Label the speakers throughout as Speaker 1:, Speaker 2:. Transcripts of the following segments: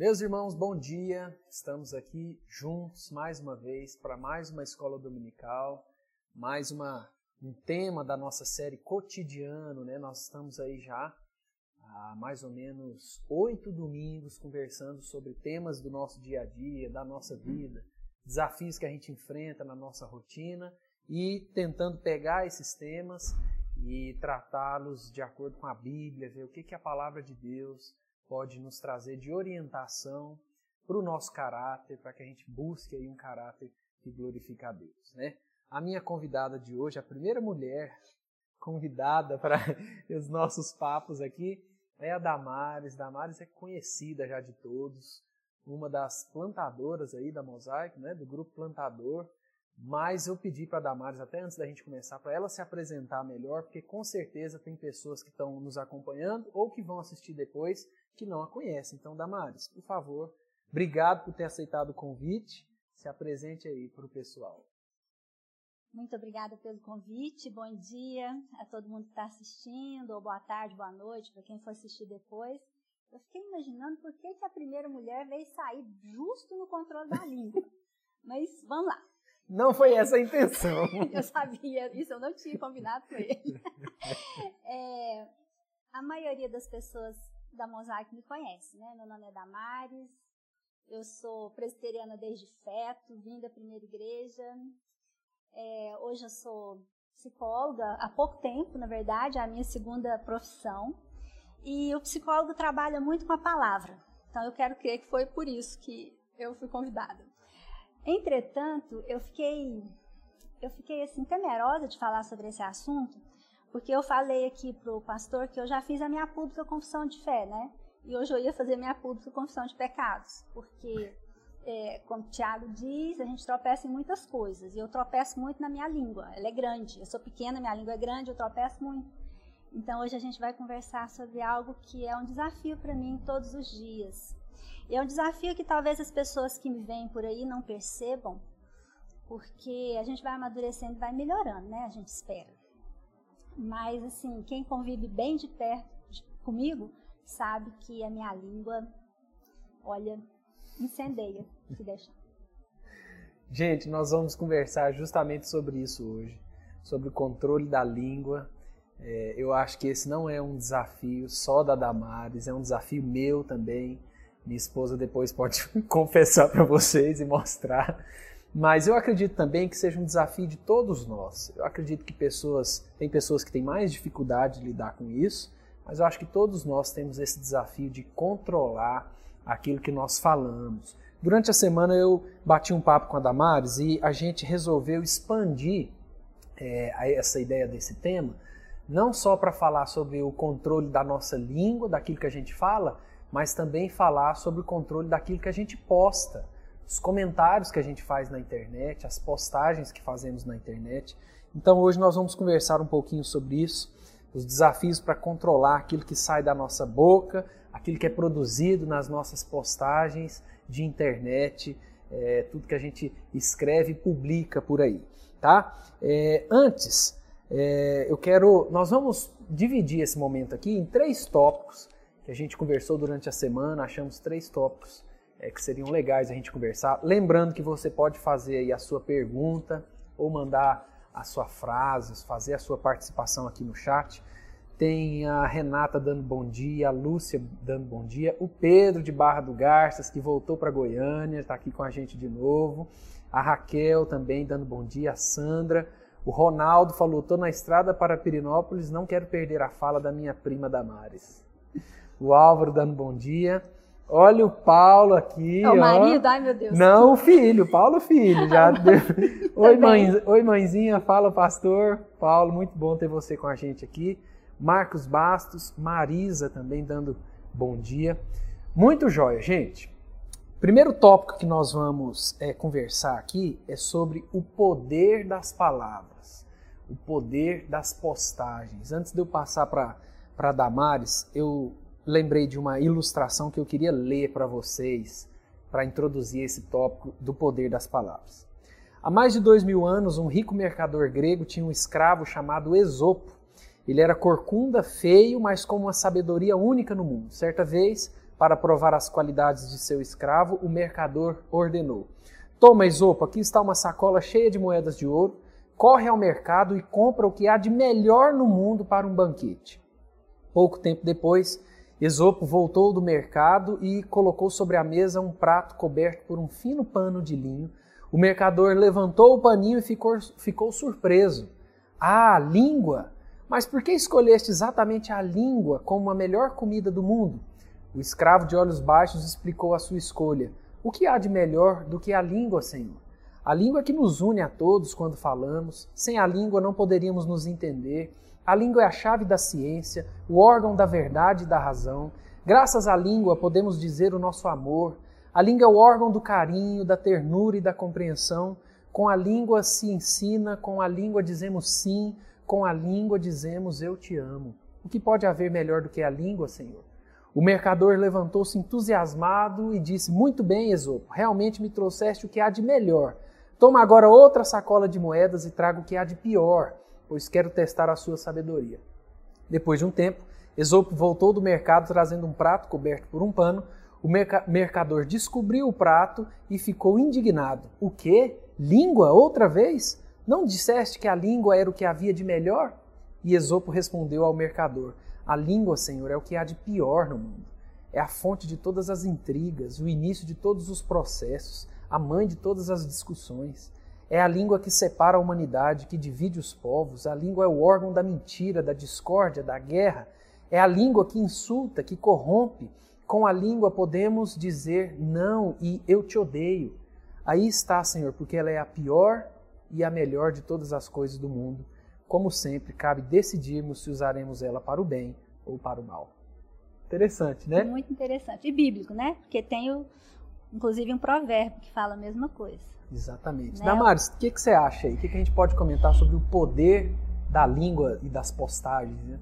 Speaker 1: Meus irmãos, bom dia. Estamos aqui juntos mais uma vez para mais uma escola dominical, mais uma, um tema da nossa série cotidiano, né? Nós estamos aí já há mais ou menos oito domingos conversando sobre temas do nosso dia a dia, da nossa vida, desafios que a gente enfrenta na nossa rotina e tentando pegar esses temas e tratá-los de acordo com a Bíblia, ver o que, que a palavra de Deus pode nos trazer de orientação para o nosso caráter, para que a gente busque aí um caráter que glorifica a Deus, né? A minha convidada de hoje, a primeira mulher convidada para os nossos papos aqui, é a Damares. Damares é conhecida já de todos, uma das plantadoras aí da Mosaico, né, do grupo Plantador. Mas eu pedi para a Damares, até antes da gente começar, para ela se apresentar melhor, porque com certeza tem pessoas que estão nos acompanhando ou que vão assistir depois que não a conhecem. Então, Damares, por favor, obrigado por ter aceitado o convite. Se apresente aí para o pessoal.
Speaker 2: Muito obrigada pelo convite. Bom dia a todo mundo que está assistindo, ou boa tarde, boa noite para quem for assistir depois. Eu fiquei imaginando por que, que a primeira mulher veio sair justo no controle da língua. Mas vamos lá.
Speaker 1: Não foi essa a intenção.
Speaker 2: eu sabia, isso eu não tinha combinado com ele. é, a maioria das pessoas da Mosaic me conhece, né? Meu nome é Damares, eu sou presbiteriana desde feto, vim da primeira igreja. É, hoje eu sou psicóloga há pouco tempo, na verdade, é a minha segunda profissão. E o psicólogo trabalha muito com a palavra. Então eu quero crer que foi por isso que eu fui convidada. Entretanto, eu fiquei eu fiquei assim temerosa de falar sobre esse assunto, porque eu falei aqui pro pastor que eu já fiz a minha pública confissão de fé, né? E hoje eu ia fazer minha pública confissão de pecados, porque é, como o Tiago diz, a gente tropeça em muitas coisas. E eu tropeço muito na minha língua. Ela é grande. Eu sou pequena, minha língua é grande, eu tropeço muito. Então hoje a gente vai conversar sobre algo que é um desafio para mim todos os dias. E é um desafio que talvez as pessoas que me veem por aí não percebam, porque a gente vai amadurecendo e vai melhorando, né? A gente espera. Mas, assim, quem convive bem de perto de, comigo sabe que a minha língua, olha, incendeia se deixar.
Speaker 1: Gente, nós vamos conversar justamente sobre isso hoje, sobre o controle da língua. É, eu acho que esse não é um desafio só da Damares, é um desafio meu também. Minha esposa depois pode confessar para vocês e mostrar. Mas eu acredito também que seja um desafio de todos nós. Eu acredito que pessoas, tem pessoas que têm mais dificuldade de lidar com isso, mas eu acho que todos nós temos esse desafio de controlar aquilo que nós falamos. Durante a semana eu bati um papo com a Damares e a gente resolveu expandir é, essa ideia desse tema, não só para falar sobre o controle da nossa língua, daquilo que a gente fala, mas também falar sobre o controle daquilo que a gente posta, os comentários que a gente faz na internet, as postagens que fazemos na internet. Então hoje nós vamos conversar um pouquinho sobre isso, os desafios para controlar aquilo que sai da nossa boca, aquilo que é produzido nas nossas postagens de internet, é, tudo que a gente escreve e publica por aí, tá? É, antes, é, eu quero, nós vamos dividir esse momento aqui em três tópicos que a gente conversou durante a semana, achamos três tópicos é, que seriam legais a gente conversar. Lembrando que você pode fazer aí a sua pergunta ou mandar a sua frase, fazer a sua participação aqui no chat. Tem a Renata dando bom dia, a Lúcia dando bom dia, o Pedro de Barra do Garças, que voltou para Goiânia, está aqui com a gente de novo. A Raquel também dando bom dia, a Sandra. O Ronaldo falou: estou na estrada para Pirinópolis, não quero perder a fala da minha prima Damares o Álvaro dando bom dia. Olha o Paulo aqui.
Speaker 2: É o marido? Ai, meu Deus.
Speaker 1: Não, o filho, Paulo filho. Já Oi, mãe, Oi, mãezinha, fala, pastor. Paulo, muito bom ter você com a gente aqui. Marcos Bastos, Marisa também dando bom dia. Muito jóia, gente. Primeiro tópico que nós vamos é, conversar aqui é sobre o poder das palavras, o poder das postagens. Antes de eu passar para Damares, eu lembrei de uma ilustração que eu queria ler para vocês para introduzir esse tópico do poder das palavras. Há mais de dois mil anos, um rico mercador grego tinha um escravo chamado Esopo. Ele era corcunda, feio, mas com uma sabedoria única no mundo. Certa vez, para provar as qualidades de seu escravo, o mercador ordenou: Toma, Esopo, aqui está uma sacola cheia de moedas de ouro. Corre ao mercado e compra o que há de melhor no mundo para um banquete. Pouco tempo depois, Esopo voltou do mercado e colocou sobre a mesa um prato coberto por um fino pano de linho. O mercador levantou o paninho e ficou, ficou surpreso. Ah, língua! Mas por que escolheste exatamente a língua como a melhor comida do mundo? O escravo de olhos baixos explicou a sua escolha. O que há de melhor do que a língua, Senhor? A língua que nos une a todos quando falamos. Sem a língua não poderíamos nos entender. A língua é a chave da ciência, o órgão da verdade e da razão. Graças à língua podemos dizer o nosso amor. A língua é o órgão do carinho, da ternura e da compreensão. Com a língua se ensina, com a língua dizemos sim, com a língua dizemos eu te amo. O que pode haver melhor do que a língua, Senhor? O mercador levantou-se entusiasmado e disse: Muito bem, Esopo, realmente me trouxeste o que há de melhor. Toma agora outra sacola de moedas e traga o que há de pior, pois quero testar a sua sabedoria. Depois de um tempo, Esopo voltou do mercado trazendo um prato coberto por um pano. O mercador descobriu o prato e ficou indignado. O quê? Língua outra vez? Não disseste que a língua era o que havia de melhor? E Esopo respondeu ao mercador: a língua, Senhor, é o que há de pior no mundo. É a fonte de todas as intrigas, o início de todos os processos, a mãe de todas as discussões. É a língua que separa a humanidade, que divide os povos. A língua é o órgão da mentira, da discórdia, da guerra. É a língua que insulta, que corrompe. Com a língua podemos dizer não e eu te odeio. Aí está, Senhor, porque ela é a pior e a melhor de todas as coisas do mundo como sempre, cabe decidirmos se usaremos ela para o bem ou para o mal. Interessante, né?
Speaker 2: Muito interessante. E bíblico, né? Porque tem, o, inclusive, um provérbio que fala a mesma coisa.
Speaker 1: Exatamente. Né? Damares, o que, que você acha aí? O que, que a gente pode comentar sobre o poder da língua e das postagens, né?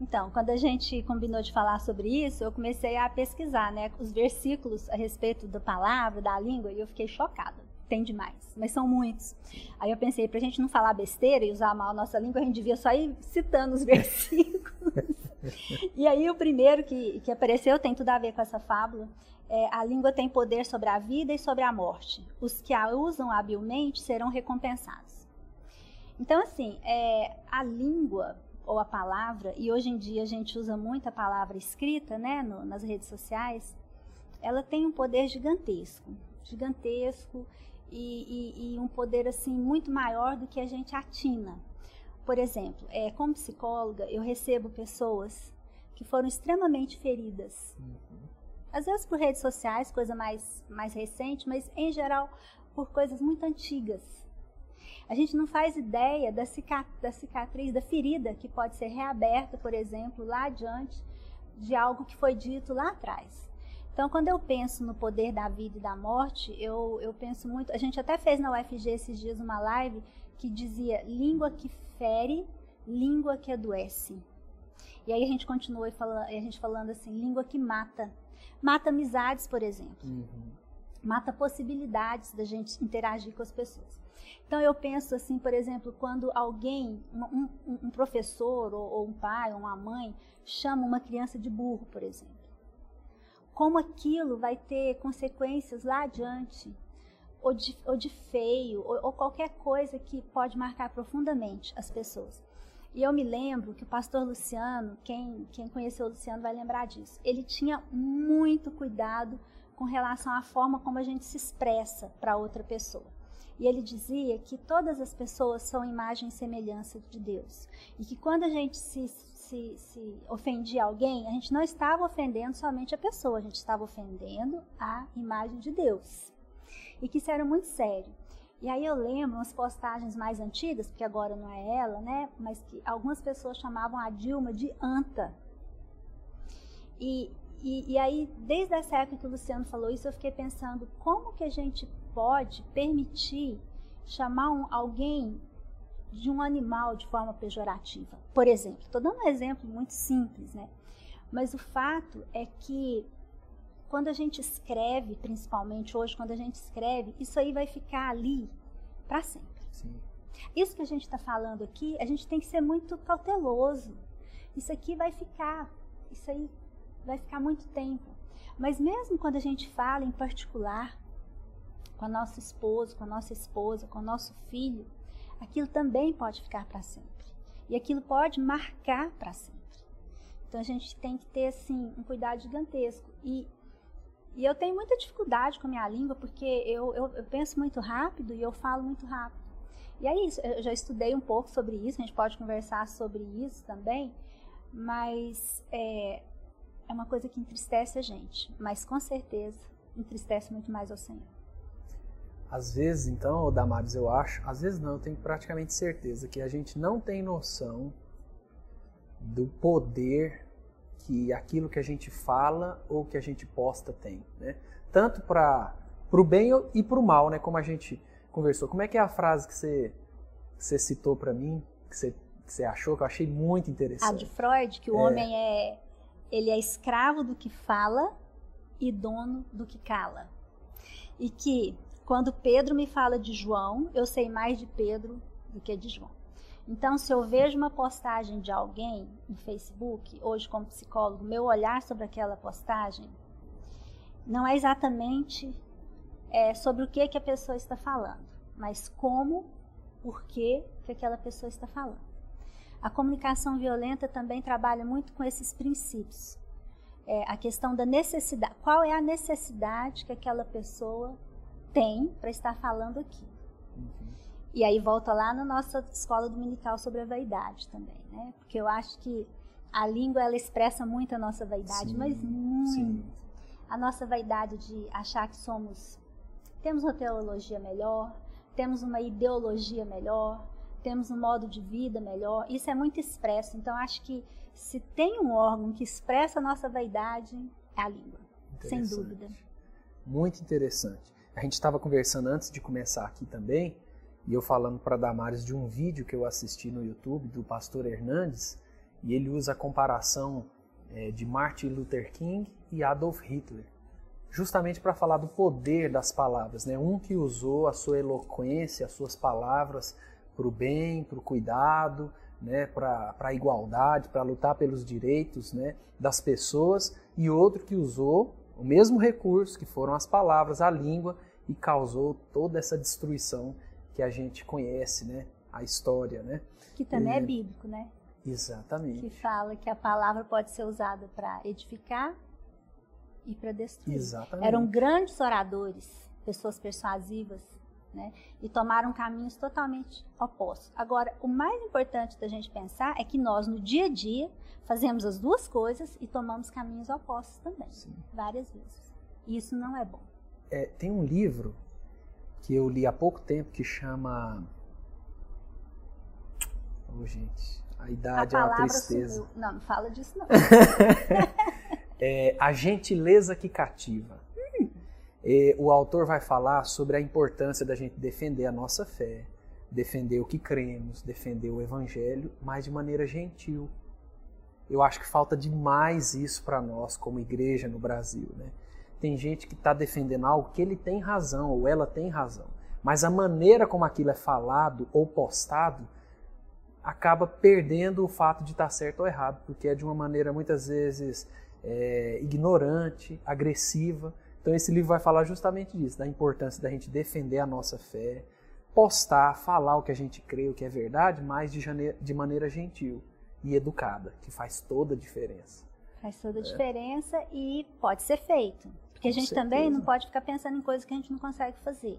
Speaker 2: Então, quando a gente combinou de falar sobre isso, eu comecei a pesquisar, né, os versículos a respeito da palavra, da língua, e eu fiquei chocada tem demais, mas são muitos. Aí eu pensei, para a gente não falar besteira e usar mal a nossa língua, a gente devia só ir citando os versículos. e aí o primeiro que, que apareceu tem tudo a ver com essa fábula. É, a língua tem poder sobre a vida e sobre a morte. Os que a usam habilmente serão recompensados. Então, assim, é, a língua ou a palavra, e hoje em dia a gente usa muito a palavra escrita né, no, nas redes sociais, ela tem um poder gigantesco. Gigantesco e, e, e, um poder assim muito maior do que a gente atina. Por exemplo, é, como psicóloga, eu recebo pessoas que foram extremamente feridas. Uhum. Às vezes por redes sociais, coisa mais, mais recente, mas em geral por coisas muito antigas. A gente não faz ideia da, cicatriz, da ferida que pode ser reaberta, por exemplo, lá adiante, de algo que foi dito lá atrás. Então, quando eu penso no poder da vida e da morte, eu, eu penso muito. A gente até fez na UFG esses dias uma live que dizia língua que fere, língua que adoece. E aí a gente continua falando, a gente falando assim, língua que mata. Mata amizades, por exemplo. Uhum. Mata possibilidades da gente interagir com as pessoas. Então eu penso assim, por exemplo, quando alguém, um, um, um professor ou, ou um pai ou uma mãe chama uma criança de burro, por exemplo como aquilo vai ter consequências lá adiante, ou de, ou de feio, ou, ou qualquer coisa que pode marcar profundamente as pessoas. E eu me lembro que o pastor Luciano, quem, quem conheceu o Luciano vai lembrar disso, ele tinha muito cuidado com relação à forma como a gente se expressa para outra pessoa. E ele dizia que todas as pessoas são imagem e semelhança de Deus. E que quando a gente se se, se ofendia alguém, a gente não estava ofendendo somente a pessoa, a gente estava ofendendo a imagem de Deus. E que isso era muito sério. E aí eu lembro umas postagens mais antigas, porque agora não é ela, né? Mas que algumas pessoas chamavam a Dilma de anta. E, e, e, aí, desde essa época que o Luciano falou isso, eu fiquei pensando como que a gente pode permitir chamar um, alguém de um animal de forma pejorativa. Por exemplo, estou dando um exemplo muito simples, né? Mas o fato é que quando a gente escreve, principalmente hoje, quando a gente escreve, isso aí vai ficar ali para sempre. Sim. Isso que a gente está falando aqui, a gente tem que ser muito cauteloso. Isso aqui vai ficar, isso aí vai ficar muito tempo. Mas mesmo quando a gente fala em particular com a nosso esposo, com a nossa esposa, com o nosso filho, aquilo também pode ficar para sempre. E aquilo pode marcar para sempre. Então a gente tem que ter assim um cuidado gigantesco. E, e eu tenho muita dificuldade com a minha língua porque eu, eu, eu penso muito rápido e eu falo muito rápido. E aí eu já estudei um pouco sobre isso, a gente pode conversar sobre isso também, mas é, é uma coisa que entristece a gente, mas com certeza entristece muito mais ao Senhor.
Speaker 1: Às vezes, então, Damares, eu acho, às vezes não, eu tenho praticamente certeza que a gente não tem noção do poder que aquilo que a gente fala ou que a gente posta tem, né? Tanto para o bem e para o mal, né? Como a gente conversou. Como é que é a frase que você, que você citou para mim, que você, que você achou, que eu achei muito interessante?
Speaker 2: A de Freud, que o é. homem é, ele é escravo do que fala e dono do que cala. E que quando Pedro me fala de João, eu sei mais de Pedro do que de João. Então, se eu vejo uma postagem de alguém no Facebook, hoje como psicólogo, meu olhar sobre aquela postagem não é exatamente é, sobre o que, que a pessoa está falando, mas como, por que, que aquela pessoa está falando. A comunicação violenta também trabalha muito com esses princípios. É, a questão da necessidade. Qual é a necessidade que aquela pessoa tem para estar falando aqui? Uhum. E aí volta lá na nossa escola dominical sobre a vaidade também, né? Porque eu acho que a língua ela expressa muito a nossa vaidade, sim, mas muito. Sim. A nossa vaidade de achar que somos temos uma teologia melhor, temos uma ideologia melhor, temos um modo de vida melhor. Isso é muito expresso. Então acho que se tem um órgão que expressa a nossa vaidade, é a língua, sem dúvida.
Speaker 1: Muito interessante. A gente estava conversando antes de começar aqui também e eu falando para Damares de um vídeo que eu assisti no YouTube do pastor Hernandes, e ele usa a comparação é, de Martin Luther King e Adolf Hitler, justamente para falar do poder das palavras. Né? Um que usou a sua eloquência, as suas palavras para o bem, para o cuidado, né? para a igualdade, para lutar pelos direitos né? das pessoas, e outro que usou o mesmo recurso, que foram as palavras, a língua, e causou toda essa destruição que a gente conhece, né? A história, né?
Speaker 2: Que também é, é bíblico, né?
Speaker 1: Exatamente.
Speaker 2: Que fala que a palavra pode ser usada para edificar e para destruir.
Speaker 1: Exatamente.
Speaker 2: Eram grandes oradores, pessoas persuasivas, né? E tomaram caminhos totalmente opostos. Agora, o mais importante da gente pensar é que nós, no dia a dia, fazemos as duas coisas e tomamos caminhos opostos também, Sim. várias vezes. E isso não é bom.
Speaker 1: É, tem um livro que eu li há pouco tempo que chama. Oh, gente, a idade a é uma tristeza.
Speaker 2: Sumiu. Não, não fala disso não.
Speaker 1: é, a gentileza que cativa. É, o autor vai falar sobre a importância da gente defender a nossa fé, defender o que cremos, defender o evangelho, mas de maneira gentil. Eu acho que falta demais isso para nós como igreja no Brasil, né? Tem gente que está defendendo algo que ele tem razão ou ela tem razão, mas a maneira como aquilo é falado ou postado acaba perdendo o fato de estar tá certo ou errado, porque é de uma maneira muitas vezes é, ignorante, agressiva. Então esse livro vai falar justamente disso, da importância da gente defender a nossa fé, postar, falar o que a gente crê, o que é verdade, mas de, de maneira gentil e educada, que faz toda a diferença.
Speaker 2: Faz toda a é. diferença e pode ser feito. Porque a gente também não pode ficar pensando em coisas que a gente não consegue fazer.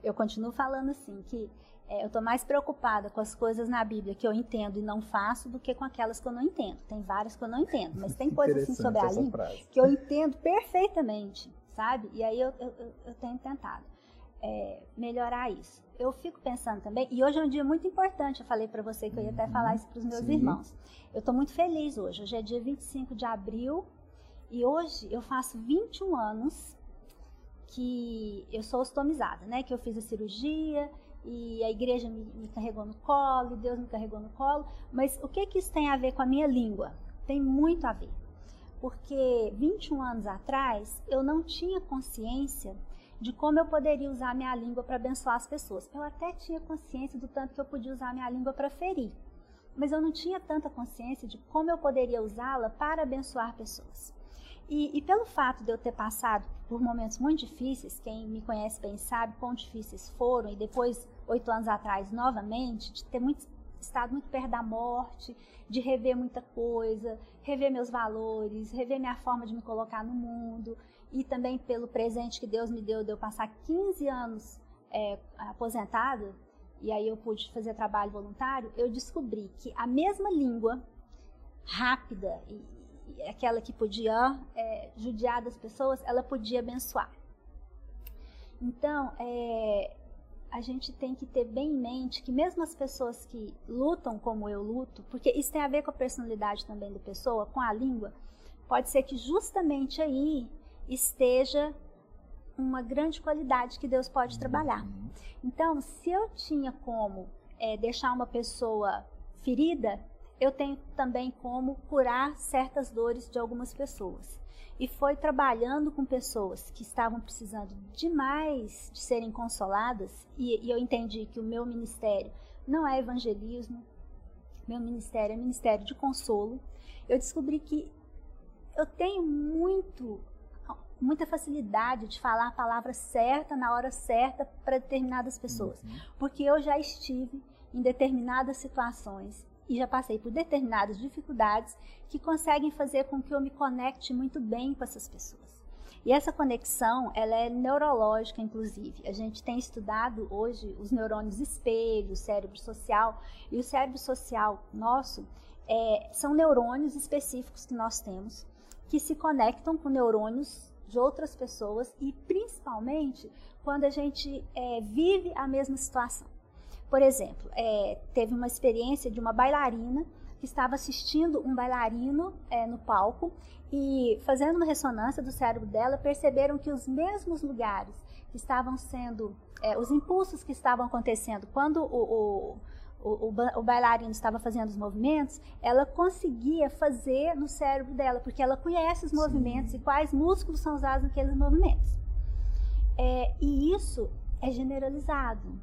Speaker 2: Eu continuo falando assim, que é, eu estou mais preocupada com as coisas na Bíblia que eu entendo e não faço do que com aquelas que eu não entendo. Tem várias que eu não entendo, mas tem coisas assim sobre a língua que eu entendo perfeitamente, sabe? E aí eu, eu, eu tenho tentado é, melhorar isso. Eu fico pensando também, e hoje é um dia muito importante, eu falei para você que eu ia até falar isso para os meus Sim. irmãos. Eu estou muito feliz hoje, hoje é dia 25 de abril e hoje eu faço 21 anos que eu sou ostomizada, né? Que eu fiz a cirurgia e a igreja me, me carregou no colo, e Deus me carregou no colo. Mas o que, que isso tem a ver com a minha língua? Tem muito a ver. Porque 21 anos atrás eu não tinha consciência de como eu poderia usar minha língua para abençoar as pessoas. Eu até tinha consciência do tanto que eu podia usar minha língua para ferir, mas eu não tinha tanta consciência de como eu poderia usá-la para abençoar pessoas. E, e, pelo fato de eu ter passado por momentos muito difíceis, quem me conhece bem sabe quão difíceis foram, e depois, oito anos atrás, novamente, de ter muito, estado muito perto da morte, de rever muita coisa, rever meus valores, rever minha forma de me colocar no mundo, e também pelo presente que Deus me deu de eu passar 15 anos é, aposentada, e aí eu pude fazer trabalho voluntário, eu descobri que a mesma língua rápida e, aquela que podia é, judiar das pessoas, ela podia abençoar. Então, é, a gente tem que ter bem em mente que mesmo as pessoas que lutam como eu luto, porque isso tem a ver com a personalidade também da pessoa, com a língua, pode ser que justamente aí esteja uma grande qualidade que Deus pode trabalhar. Então, se eu tinha como é, deixar uma pessoa ferida, eu tenho também como curar certas dores de algumas pessoas. E foi trabalhando com pessoas que estavam precisando demais de serem consoladas, e, e eu entendi que o meu ministério não é evangelismo, meu ministério é ministério de consolo. Eu descobri que eu tenho muito muita facilidade de falar a palavra certa na hora certa para determinadas pessoas, uhum. porque eu já estive em determinadas situações e já passei por determinadas dificuldades que conseguem fazer com que eu me conecte muito bem com essas pessoas. E essa conexão, ela é neurológica, inclusive. A gente tem estudado hoje os neurônios espelho, o cérebro social, e o cérebro social nosso é, são neurônios específicos que nós temos que se conectam com neurônios de outras pessoas e principalmente quando a gente é, vive a mesma situação. Por exemplo, é, teve uma experiência de uma bailarina que estava assistindo um bailarino é, no palco e fazendo uma ressonância do cérebro dela perceberam que os mesmos lugares que estavam sendo, é, os impulsos que estavam acontecendo quando o, o o, o, o, bailarino estava fazendo os movimentos, ela conseguia fazer no cérebro dela, porque ela conhece os movimentos Sim. e quais músculos são usados naqueles movimentos. É, e isso é generalizado.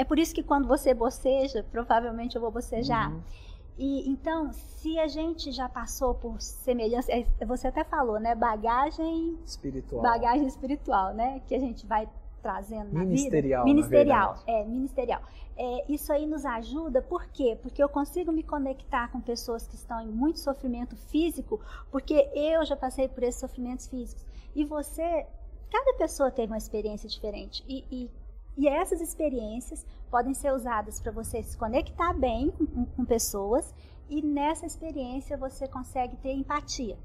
Speaker 2: É por isso que quando você boceja, provavelmente eu vou bocejar. Uhum. E então, se a gente já passou por semelhança, é, você até falou, né, bagagem
Speaker 1: espiritual,
Speaker 2: bagagem espiritual, né, que a gente vai trazendo
Speaker 1: na ministerial,
Speaker 2: vida. Ministerial, é, ministerial. É, isso aí nos ajuda, por quê? Porque eu consigo me conectar com pessoas que estão em muito sofrimento físico, porque eu já passei por esses sofrimentos físicos. E você, cada pessoa teve uma experiência diferente. E, e, e essas experiências podem ser usadas para você se conectar bem com, com pessoas, e nessa experiência você consegue ter empatia.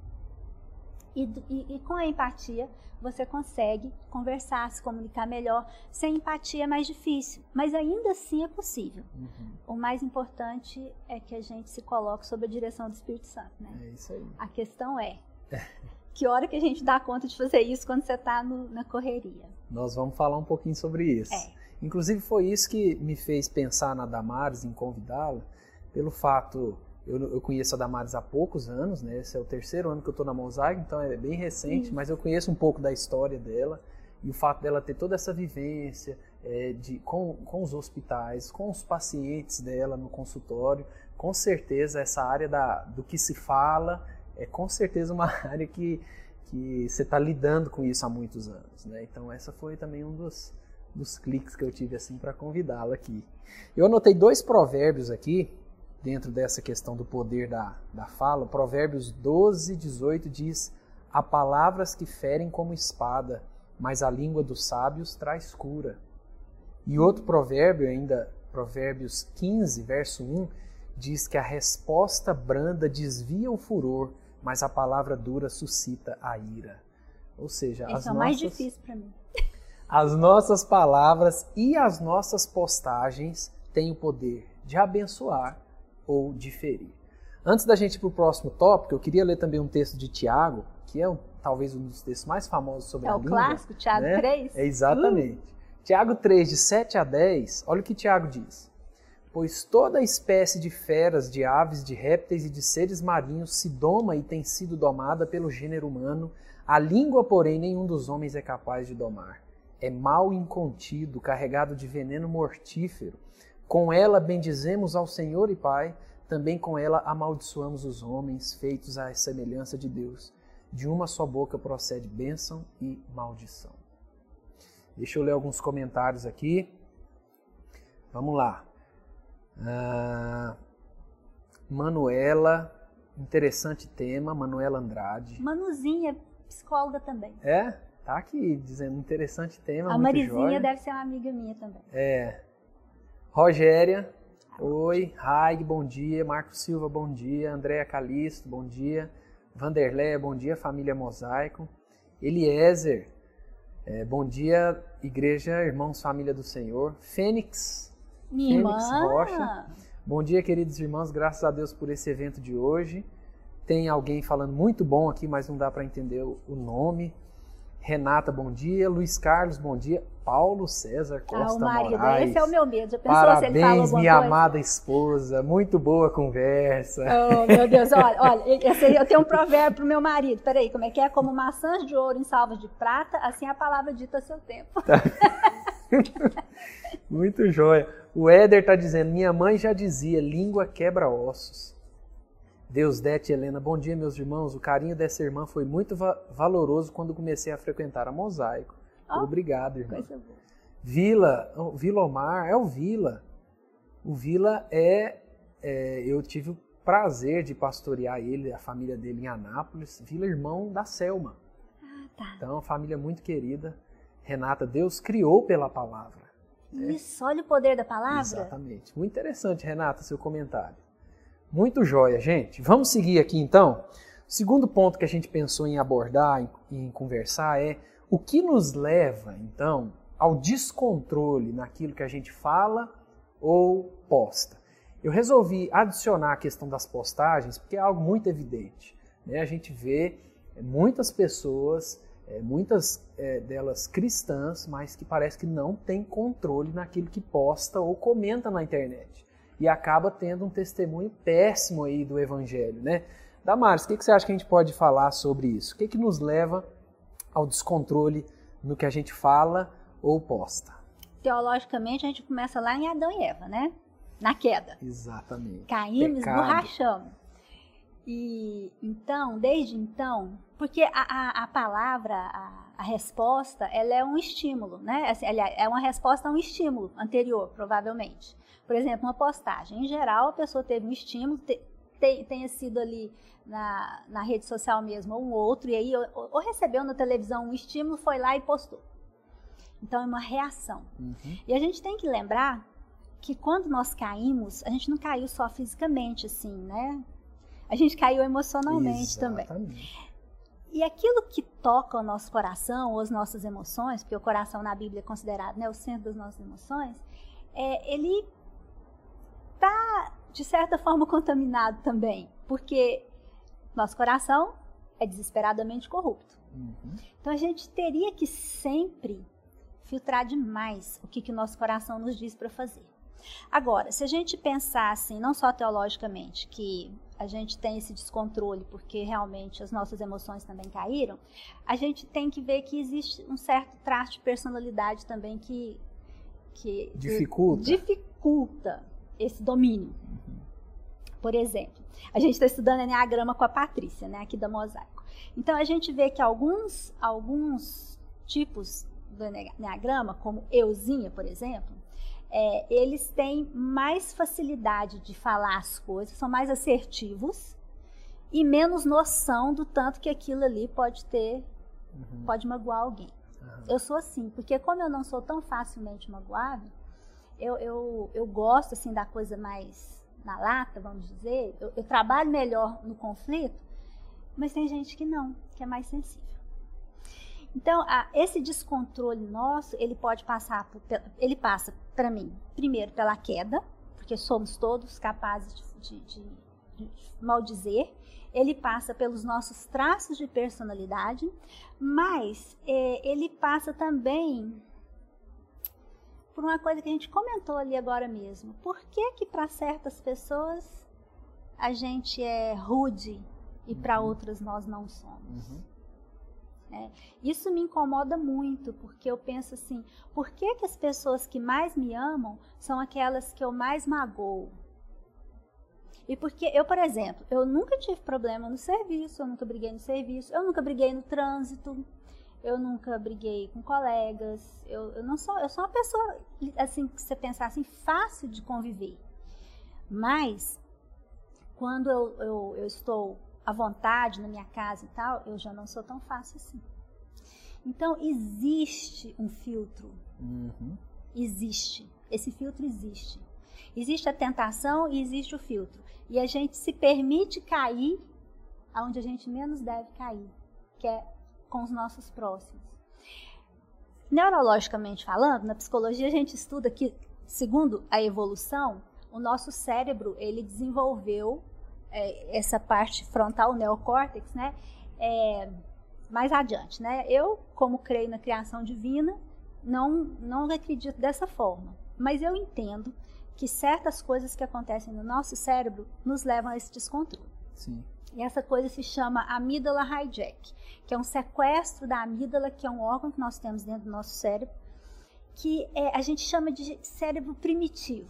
Speaker 2: E, e, e, com a empatia você consegue conversar, se comunicar melhor. Sem empatia é mais difícil, mas ainda assim é possível. Uhum. O mais importante é que a gente se coloque sob a direção do Espírito Santo. Né?
Speaker 1: É isso aí.
Speaker 2: A questão é, que hora que a gente dá conta de fazer isso quando você está na correria?
Speaker 1: Nós vamos falar um pouquinho sobre isso.
Speaker 2: É.
Speaker 1: Inclusive foi isso que me fez pensar na Damares, em convidá-la, pelo fato eu, eu, conheço a Damares há poucos anos, né? Esse é o terceiro ano que eu estou na Mosaic, então é bem recente, mas eu conheço um pouco da história dela e o fato dela ter toda essa vivência é, de, com, com os hospitais, com os pacientes dela no consultório, com certeza essa área da, do que se fala é com certeza uma área que, que você está lidando com isso há muitos anos, né? Então essa foi também um dos, dos cliques que eu tive assim para convidá-la aqui. Eu anotei dois provérbios aqui dentro dessa questão do poder da, da fala, Provérbios 12, 18 diz: Há palavras que ferem como espada, mas a língua dos sábios traz cura. E outro provérbio, ainda Provérbios 15, verso 1, diz que a resposta branda desvia o furor, mas a palavra dura suscita a ira. Ou seja,
Speaker 2: Esse
Speaker 1: as
Speaker 2: é
Speaker 1: nossas,
Speaker 2: mais difícil para mim.
Speaker 1: As nossas palavras e as nossas postagens têm o poder de abençoar ou diferir. Antes da gente ir para o próximo tópico, eu queria ler também um texto de Tiago, que é um, talvez um dos textos mais famosos sobre
Speaker 2: é
Speaker 1: a língua.
Speaker 2: É o clássico, Tiago
Speaker 1: né?
Speaker 2: 3.
Speaker 1: É exatamente. Uh. Tiago 3, de 7 a 10, olha o que Tiago diz. Pois toda espécie de feras, de aves, de répteis e de seres marinhos se doma e tem sido domada pelo gênero humano, a língua, porém, nenhum dos homens é capaz de domar. É mal incontido, carregado de veneno mortífero com ela bendizemos ao Senhor e Pai, também com ela amaldiçoamos os homens, feitos à semelhança de Deus. De uma só boca procede bênção e maldição. Deixa eu ler alguns comentários aqui. Vamos lá. Uh, Manuela, interessante tema, Manuela Andrade.
Speaker 2: Manuzinha, psicóloga também.
Speaker 1: É? Tá aqui dizendo interessante tema.
Speaker 2: A Marizinha jóia. deve ser uma amiga minha também.
Speaker 1: É. Rogéria, oi. Raig, bom dia. Marcos Silva, bom dia. Andréa Calisto, bom dia. Vanderleia, bom dia. Família Mosaico. Eliezer, é, bom dia. Igreja, irmãos, família do Senhor. Fênix,
Speaker 2: minha
Speaker 1: Fênix
Speaker 2: irmã.
Speaker 1: Rocha. Bom dia, queridos irmãos. Graças a Deus por esse evento de hoje. Tem alguém falando muito bom aqui, mas não dá para entender o nome. Renata, bom dia. Luiz Carlos, bom dia. Paulo César Costa ah, o marido, Moraes.
Speaker 2: Esse é o meu medo. Já
Speaker 1: pensou Parabéns, se ele minha coisa? amada esposa. Muito boa conversa.
Speaker 2: Oh, meu Deus. Olha, olha eu tenho um provérbio pro meu marido. Peraí, como é que é? Como maçãs de ouro em salvas de prata, assim a palavra dita a seu tempo. Tá.
Speaker 1: Muito jóia. O Éder está dizendo, minha mãe já dizia, língua quebra ossos. Deus Dete Helena, bom dia meus irmãos. O carinho dessa irmã foi muito va valoroso quando comecei a frequentar a Mosaico. Oh, Obrigado, irmã. Vila, Vila Omar, é o Vila. O Vila é, é, eu tive o prazer de pastorear ele, a família dele em Anápolis. Vila irmão da Selma.
Speaker 2: Ah, tá.
Speaker 1: Então, família muito querida. Renata, Deus criou pela palavra.
Speaker 2: Isso, olha o poder da palavra.
Speaker 1: Exatamente. Muito interessante, Renata, seu comentário. Muito jóia, gente. Vamos seguir aqui então. O segundo ponto que a gente pensou em abordar, em, em conversar, é o que nos leva, então, ao descontrole naquilo que a gente fala ou posta. Eu resolvi adicionar a questão das postagens porque é algo muito evidente. Né? A gente vê muitas pessoas, é, muitas é, delas cristãs, mas que parece que não tem controle naquilo que posta ou comenta na internet e acaba tendo um testemunho péssimo aí do evangelho, né? Damares, o que, que você acha que a gente pode falar sobre isso? O que, que nos leva ao descontrole no que a gente fala ou posta?
Speaker 2: Teologicamente, a gente começa lá em Adão e Eva, né? Na queda.
Speaker 1: Exatamente.
Speaker 2: Caímos, esborrachamos. E então, desde então, porque a, a, a palavra, a, a, resposta, ela é um estímulo, né? Assim, aliás, é uma resposta a um estímulo anterior, provavelmente. Por exemplo, uma postagem. Em geral, a pessoa teve um estímulo, te, te, tenha sido ali na, na rede social mesmo ou um outro, e aí ou, ou, recebeu na televisão um estímulo, foi lá e postou. Então é uma reação. Uhum. E a gente tem que lembrar que quando nós caímos, a gente não caiu só fisicamente, assim, né? A gente caiu emocionalmente Exatamente. também. E aquilo que toca o nosso coração, ou as nossas emoções, porque o coração na Bíblia é considerado né, o centro das nossas emoções, é, ele está, de certa forma, contaminado também, porque nosso coração é desesperadamente corrupto. Uhum. Então a gente teria que sempre filtrar demais o que, que o nosso coração nos diz para fazer. Agora, se a gente pensar assim, não só teologicamente, que a gente tem esse descontrole porque realmente as nossas emoções também caíram, a gente tem que ver que existe um certo traço de personalidade também que, que
Speaker 1: dificulta.
Speaker 2: dificulta esse domínio. Por exemplo, a gente está estudando Enneagrama com a Patrícia, né, aqui da Mosaico. Então a gente vê que alguns, alguns tipos do Enneagrama, como euzinha, por exemplo, é, eles têm mais facilidade de falar as coisas, são mais assertivos e menos noção do tanto que aquilo ali pode ter, uhum. pode magoar alguém. Uhum. Eu sou assim, porque como eu não sou tão facilmente magoável, eu, eu, eu gosto assim da coisa mais na lata, vamos dizer. Eu, eu trabalho melhor no conflito, mas tem gente que não, que é mais sensível. Então, a, esse descontrole nosso, ele pode passar, por, ele passa para mim, primeiro pela queda, porque somos todos capazes de, de, de, de maldizer. Ele passa pelos nossos traços de personalidade, mas é, ele passa também por uma coisa que a gente comentou ali agora mesmo. Por que que para certas pessoas a gente é rude e uhum. para outras nós não somos? Uhum. É, isso me incomoda muito, porque eu penso assim, por que, que as pessoas que mais me amam são aquelas que eu mais magoo? E porque eu, por exemplo, eu nunca tive problema no serviço, eu nunca briguei no serviço, eu nunca briguei no trânsito, eu nunca briguei com colegas, eu, eu não sou, eu sou uma pessoa, assim, que você pensar assim, fácil de conviver. Mas, quando eu, eu, eu estou à vontade na minha casa e tal, eu já não sou tão fácil assim. Então, existe um filtro.
Speaker 1: Uhum.
Speaker 2: Existe. Esse filtro existe. Existe a tentação e existe o filtro. E a gente se permite cair aonde a gente menos deve cair, que é com os nossos próximos. Neurologicamente falando, na psicologia a gente estuda que, segundo a evolução, o nosso cérebro ele desenvolveu é, essa parte frontal, o neocórtex, né? É, mais adiante, né? Eu, como creio na criação divina, não não acredito dessa forma, mas eu entendo que certas coisas que acontecem no nosso cérebro nos levam a esse descontrole.
Speaker 1: Sim.
Speaker 2: E essa coisa se chama amígdala hijack, que é um sequestro da amígdala, que é um órgão que nós temos dentro do nosso cérebro, que é, a gente chama de cérebro primitivo.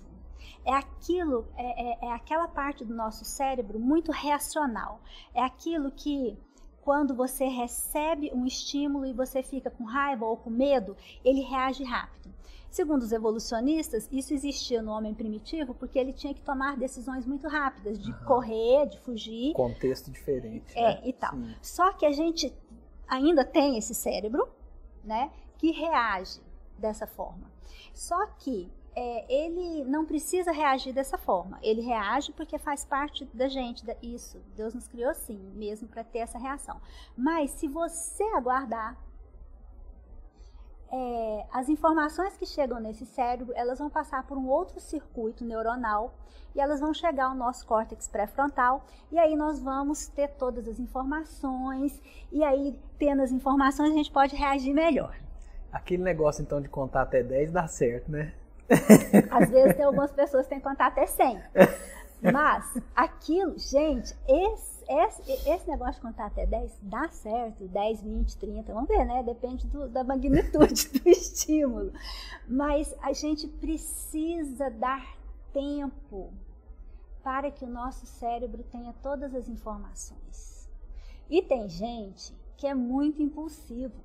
Speaker 2: É aquilo, é, é, é aquela parte do nosso cérebro muito reacional. É aquilo que quando você recebe um estímulo e você fica com raiva ou com medo, ele reage rápido. Segundo os evolucionistas, isso existia no homem primitivo porque ele tinha que tomar decisões muito rápidas, de uhum. correr, de fugir.
Speaker 1: Contexto diferente.
Speaker 2: É, né? e tal. Sim. Só que a gente ainda tem esse cérebro, né, que reage dessa forma. Só que é, ele não precisa reagir dessa forma. Ele reage porque faz parte da gente, da, isso. Deus nos criou assim, mesmo para ter essa reação. Mas se você aguardar, é, as informações que chegam nesse cérebro, elas vão passar por um outro circuito neuronal e elas vão chegar ao nosso córtex pré-frontal e aí nós vamos ter todas as informações e aí tendo as informações a gente pode reagir melhor.
Speaker 1: Aquele negócio então de contar até 10 dá certo, né?
Speaker 2: Às vezes tem algumas pessoas que têm que contar até 100. Mas aquilo, gente, esse, esse, esse, negócio de contar até 10 dá certo, 10, 20, 30, vamos ver, né? Depende do, da magnitude do estímulo. Mas a gente precisa dar tempo para que o nosso cérebro tenha todas as informações. E tem gente que é muito impulsivo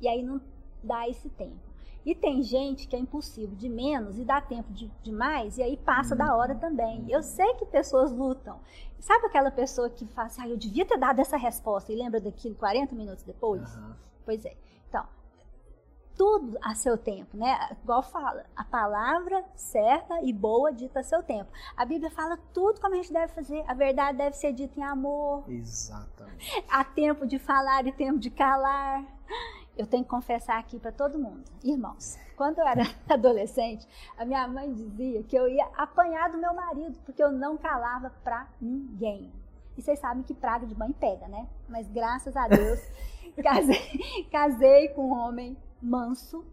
Speaker 2: e aí não dá esse tempo. E tem gente que é impulsivo de menos e dá tempo de, de mais e aí passa uhum. da hora também. Eu sei que pessoas lutam. Sabe aquela pessoa que fala assim, ah, eu devia ter dado essa resposta e lembra daquilo 40 minutos depois? Uhum. Pois é. Então, tudo a seu tempo, né? Igual fala, a palavra certa e boa dita a seu tempo. A Bíblia fala tudo como a gente deve fazer. A verdade deve ser dita em amor.
Speaker 1: Exatamente.
Speaker 2: Há tempo de falar e tempo de calar eu tenho que confessar aqui para todo mundo. Irmãos, quando eu era adolescente, a minha mãe dizia que eu ia apanhar do meu marido, porque eu não calava para ninguém. E vocês sabem que praga de mãe pega, né? Mas graças a Deus, casei, casei com um homem manso.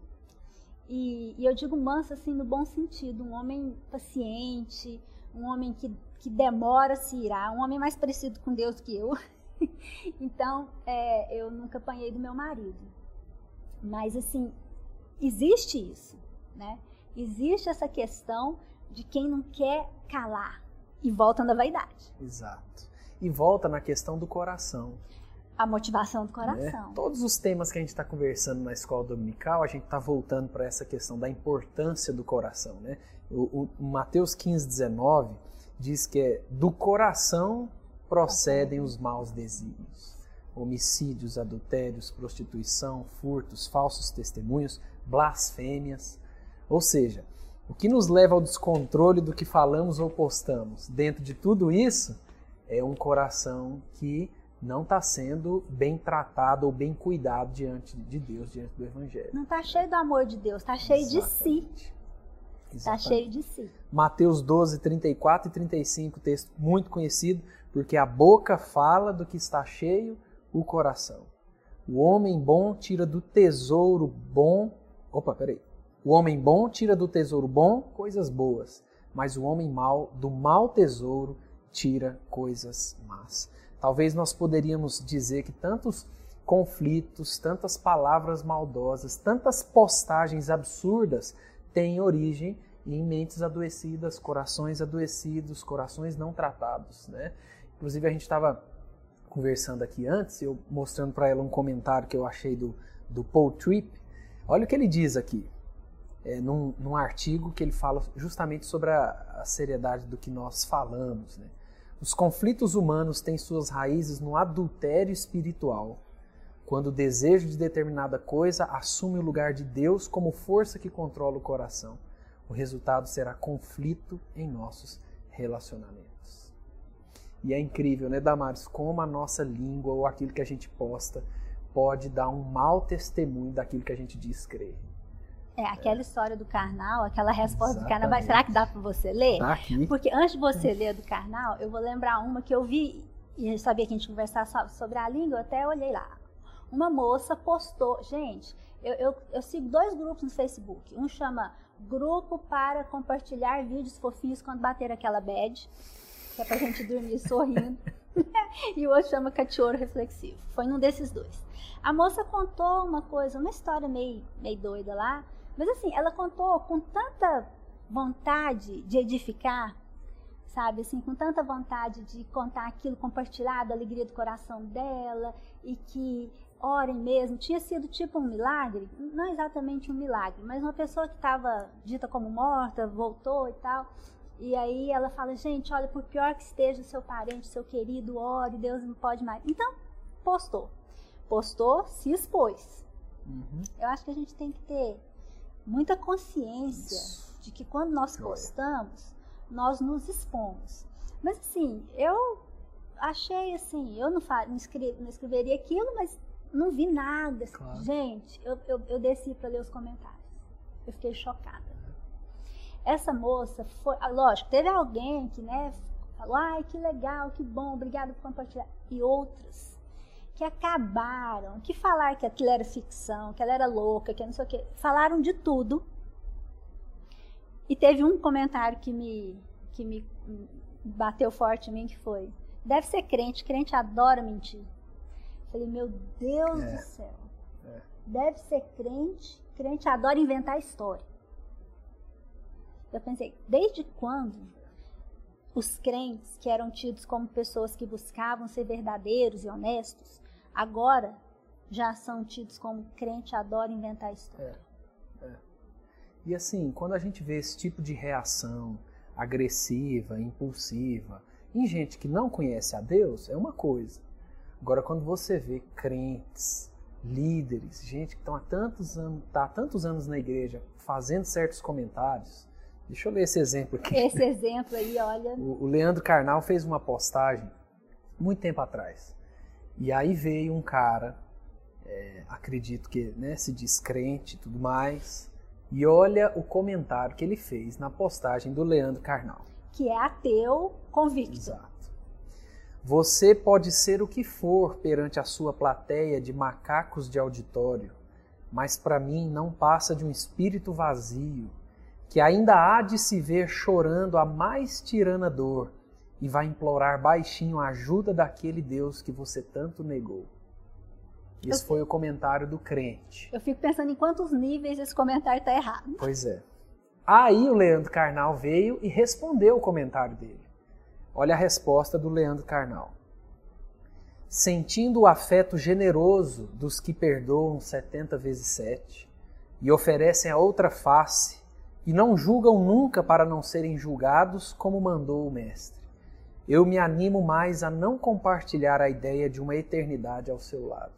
Speaker 2: E, e, eu digo manso assim no bom sentido, um homem paciente, um homem que, que demora a se irar, um homem mais parecido com Deus que eu. então, é, eu nunca apanhei do meu marido. Mas, assim, existe isso, né? Existe essa questão de quem não quer calar e volta na vaidade.
Speaker 1: Exato. E volta na questão do coração.
Speaker 2: A motivação do coração.
Speaker 1: Né? Todos os temas que a gente está conversando na escola dominical, a gente está voltando para essa questão da importância do coração. Né? O, o, Mateus 15, 19 diz que é do coração procedem os maus desígnios homicídios, adultérios, prostituição, furtos, falsos testemunhos, blasfêmias. Ou seja, o que nos leva ao descontrole do que falamos ou postamos dentro de tudo isso é um coração que não está sendo bem tratado ou bem cuidado diante de Deus, diante do Evangelho.
Speaker 2: Não está cheio do amor de Deus, está cheio Exatamente. de si. Está cheio de si.
Speaker 1: Mateus 12, 34 e 35, texto muito conhecido, porque a boca fala do que está cheio o coração. O homem bom tira do tesouro bom. Opa, peraí. O homem bom tira do tesouro bom coisas boas, mas o homem mau do mau tesouro tira coisas más. Talvez nós poderíamos dizer que tantos conflitos, tantas palavras maldosas, tantas postagens absurdas têm origem em mentes adoecidas, corações adoecidos, corações não tratados, né? Inclusive a gente estava conversando aqui antes, eu mostrando para ela um comentário que eu achei do, do Paul Tripp. Olha o que ele diz aqui, é, num, num artigo que ele fala justamente sobre a, a seriedade do que nós falamos. Né? Os conflitos humanos têm suas raízes no adultério espiritual, quando o desejo de determinada coisa assume o lugar de Deus como força que controla o coração. O resultado será conflito em nossos relacionamentos. E é incrível, né, Damares, como a nossa língua ou aquilo que a gente posta pode dar um mau testemunho daquilo que a gente diz crer.
Speaker 2: É, aquela é. história do carnal, aquela resposta Exatamente. do carnal, será que dá para você ler?
Speaker 1: Tá aqui.
Speaker 2: Porque antes de você ler do carnal, eu vou lembrar uma que eu vi, e eu sabia que a gente ia conversar sobre a língua, eu até olhei lá uma moça postou. Gente, eu, eu, eu sigo dois grupos no Facebook. Um chama Grupo para Compartilhar Vídeos Fofinhos quando bater aquela bad, que é pra gente dormir sorrindo. e o outro chama Cachorro Reflexivo. Foi num desses dois. A moça contou uma coisa, uma história meio, meio doida lá, mas assim, ela contou com tanta vontade de edificar, sabe, assim, com tanta vontade de contar aquilo, compartilhar da alegria do coração dela e que orem mesmo, tinha sido tipo um milagre, não exatamente um milagre, mas uma pessoa que estava dita como morta, voltou e tal. E aí ela fala, gente, olha, por pior que esteja seu parente, seu querido, ore, Deus não pode mais. Então, postou. Postou, se expôs. Uhum. Eu acho que a gente tem que ter muita consciência Isso. de que quando nós postamos, nós nos expomos. Mas assim, eu achei assim, eu não, não, escrever, não escreveria aquilo, mas não vi nada. Claro. Gente, eu, eu, eu desci para ler os comentários. Eu fiquei chocada. Essa moça foi. Ah, lógico, teve alguém que, né, falou: ai, que legal, que bom, obrigada por compartilhar. E outras que acabaram, que falaram que aquilo era ficção, que ela era louca, que não sei o quê. Falaram de tudo. E teve um comentário que me, que me bateu forte em mim, que foi: deve ser crente, crente adora mentir. Falei, meu Deus é. do céu. É. Deve ser crente. Crente adora inventar história. Eu pensei, desde quando os crentes, que eram tidos como pessoas que buscavam ser verdadeiros e honestos, agora já são tidos como crente adora inventar história?
Speaker 1: É. é. E assim, quando a gente vê esse tipo de reação agressiva, impulsiva, em gente que não conhece a Deus, é uma coisa. Agora, quando você vê crentes, líderes, gente que estão há tantos anos, tá há tantos anos na igreja fazendo certos comentários, deixa eu ler esse exemplo aqui.
Speaker 2: Esse exemplo aí, olha.
Speaker 1: O, o Leandro Carnal fez uma postagem muito tempo atrás. E aí veio um cara, é, acredito que né, se diz crente e tudo mais, e olha o comentário que ele fez na postagem do Leandro Carnal.
Speaker 2: Que é ateu convicto.
Speaker 1: Exato. Você pode ser o que for perante a sua plateia de macacos de auditório, mas para mim não passa de um espírito vazio, que ainda há de se ver chorando a mais tirana dor e vai implorar baixinho a ajuda daquele Deus que você tanto negou. Esse eu, foi o comentário do crente.
Speaker 2: Eu fico pensando em quantos níveis esse comentário está errado.
Speaker 1: Pois é. Aí o Leandro Carnal veio e respondeu o comentário dele. Olha a resposta do Leandro Carnal. Sentindo o afeto generoso dos que perdoam 70 vezes 7 e oferecem a outra face e não julgam nunca para não serem julgados, como mandou o Mestre. Eu me animo mais a não compartilhar a ideia de uma eternidade ao seu lado.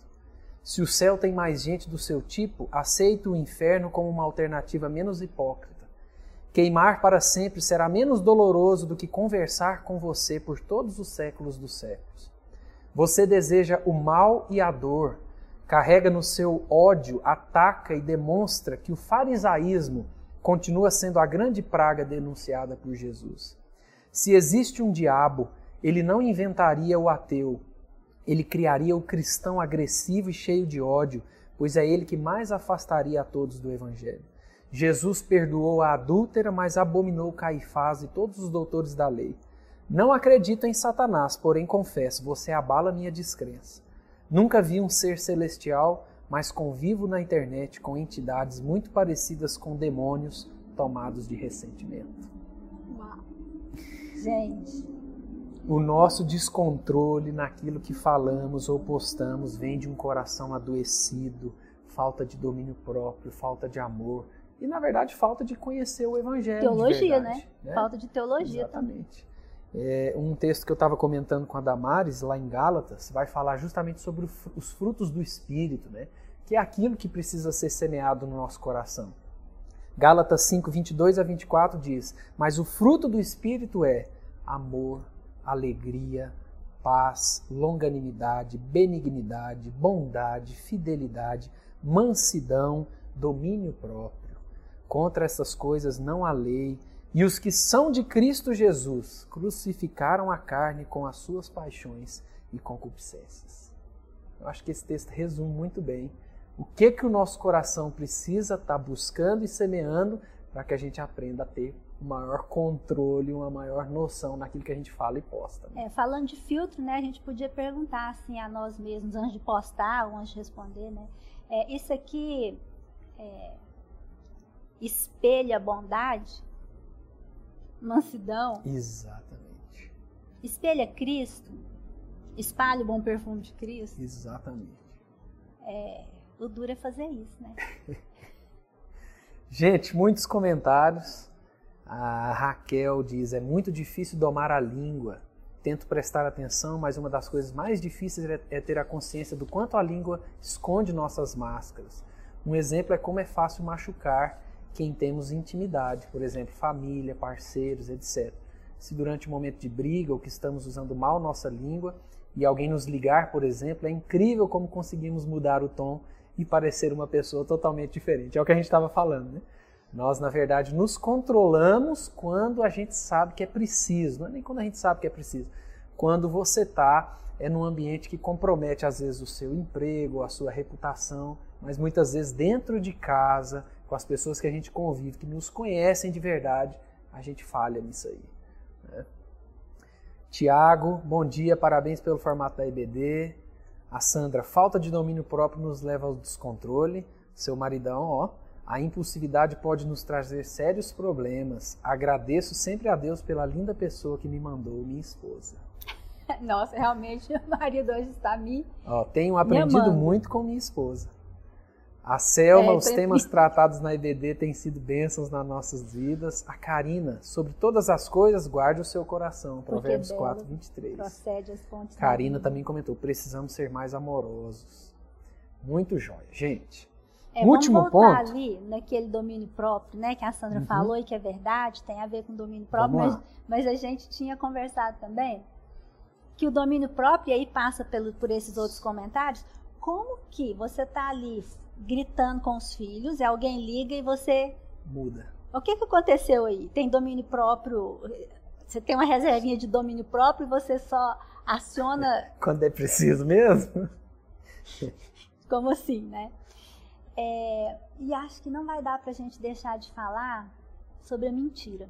Speaker 1: Se o céu tem mais gente do seu tipo, aceito o inferno como uma alternativa menos hipócrita Queimar para sempre será menos doloroso do que conversar com você por todos os séculos dos séculos. Você deseja o mal e a dor, carrega no seu ódio, ataca e demonstra que o farisaísmo continua sendo a grande praga denunciada por Jesus. Se existe um diabo, ele não inventaria o ateu, ele criaria o cristão agressivo e cheio de ódio, pois é ele que mais afastaria a todos do evangelho. Jesus perdoou a adúltera, mas abominou Caifás e todos os doutores da lei. Não acredito em Satanás, porém confesso, você abala minha descrença. Nunca vi um ser celestial, mas convivo na internet com entidades muito parecidas com demônios, tomados de ressentimento.
Speaker 2: Uau. Gente.
Speaker 1: O nosso descontrole naquilo que falamos ou postamos vem de um coração adoecido, falta de domínio próprio, falta de amor e, na verdade, falta de conhecer o Evangelho.
Speaker 2: Teologia,
Speaker 1: verdade,
Speaker 2: né? né? Falta de teologia
Speaker 1: Exatamente. É, um texto que eu estava comentando com a Damares, lá em Gálatas, vai falar justamente sobre os frutos do Espírito, né? que é aquilo que precisa ser semeado no nosso coração. Gálatas 5, 22 a 24 diz: Mas o fruto do Espírito é amor, alegria, paz, longanimidade, benignidade, bondade, fidelidade, mansidão, domínio próprio. Contra essas coisas não há lei, e os que são de Cristo Jesus crucificaram a carne com as suas paixões e concupiscências. Eu acho que esse texto resume muito bem o que que o nosso coração precisa estar tá buscando e semeando para que a gente aprenda a ter um maior controle, uma maior noção naquilo que a gente fala e posta.
Speaker 2: Né? É, falando de filtro, né, a gente podia perguntar assim a nós mesmos antes de postar ou antes de responder, né? É, isso aqui é, espelha bondade, mansidão.
Speaker 1: Exatamente.
Speaker 2: Espelha Cristo, espalha o bom perfume de Cristo.
Speaker 1: Exatamente.
Speaker 2: É, o duro é fazer isso, né?
Speaker 1: Gente, muitos comentários. A Raquel diz: é muito difícil domar a língua. Tento prestar atenção, mas uma das coisas mais difíceis é, é ter a consciência do quanto a língua esconde nossas máscaras. Um exemplo é como é fácil machucar quem temos intimidade, por exemplo, família, parceiros, etc. Se durante um momento de briga ou que estamos usando mal nossa língua e alguém nos ligar, por exemplo, é incrível como conseguimos mudar o tom e parecer uma pessoa totalmente diferente. É o que a gente estava falando, né? Nós, na verdade, nos controlamos quando a gente sabe que é preciso, não é nem quando a gente sabe que é preciso. Quando você está é num ambiente que compromete, às vezes, o seu emprego, a sua reputação, mas muitas vezes dentro de casa, com as pessoas que a gente convive, que nos conhecem de verdade, a gente falha nisso aí. Né? Tiago, bom dia, parabéns pelo formato da EBD. A Sandra, falta de domínio próprio nos leva ao descontrole. Seu maridão, ó, a impulsividade pode nos trazer sérios problemas. Agradeço sempre a Deus pela linda pessoa que me mandou, minha esposa.
Speaker 2: Nossa, realmente o marido hoje está me.
Speaker 1: Ó, tenho aprendido muito com minha esposa. A Selma, é, os temas tratados na IBD têm sido bênçãos nas nossas vidas. A Karina, sobre todas as coisas, guarde o seu coração. Provérbios 4, 23.
Speaker 2: Procede as fontes
Speaker 1: Karina também comentou: precisamos ser mais amorosos. Muito jóia. Gente,
Speaker 2: é, último vamos voltar ponto. ali naquele domínio próprio, né, que a Sandra uhum. falou e que é verdade, tem a ver com domínio próprio, mas, mas, a gente tinha conversado também que o domínio próprio, e aí passa pelo, por esses outros comentários, como que você está ali gritando com os filhos, alguém liga e você.
Speaker 1: Muda.
Speaker 2: O que, que aconteceu aí? Tem domínio próprio. Você tem uma reservinha de domínio próprio e você só aciona.
Speaker 1: Quando é preciso mesmo?
Speaker 2: Como assim, né? É, e acho que não vai dar para a gente deixar de falar sobre a mentira.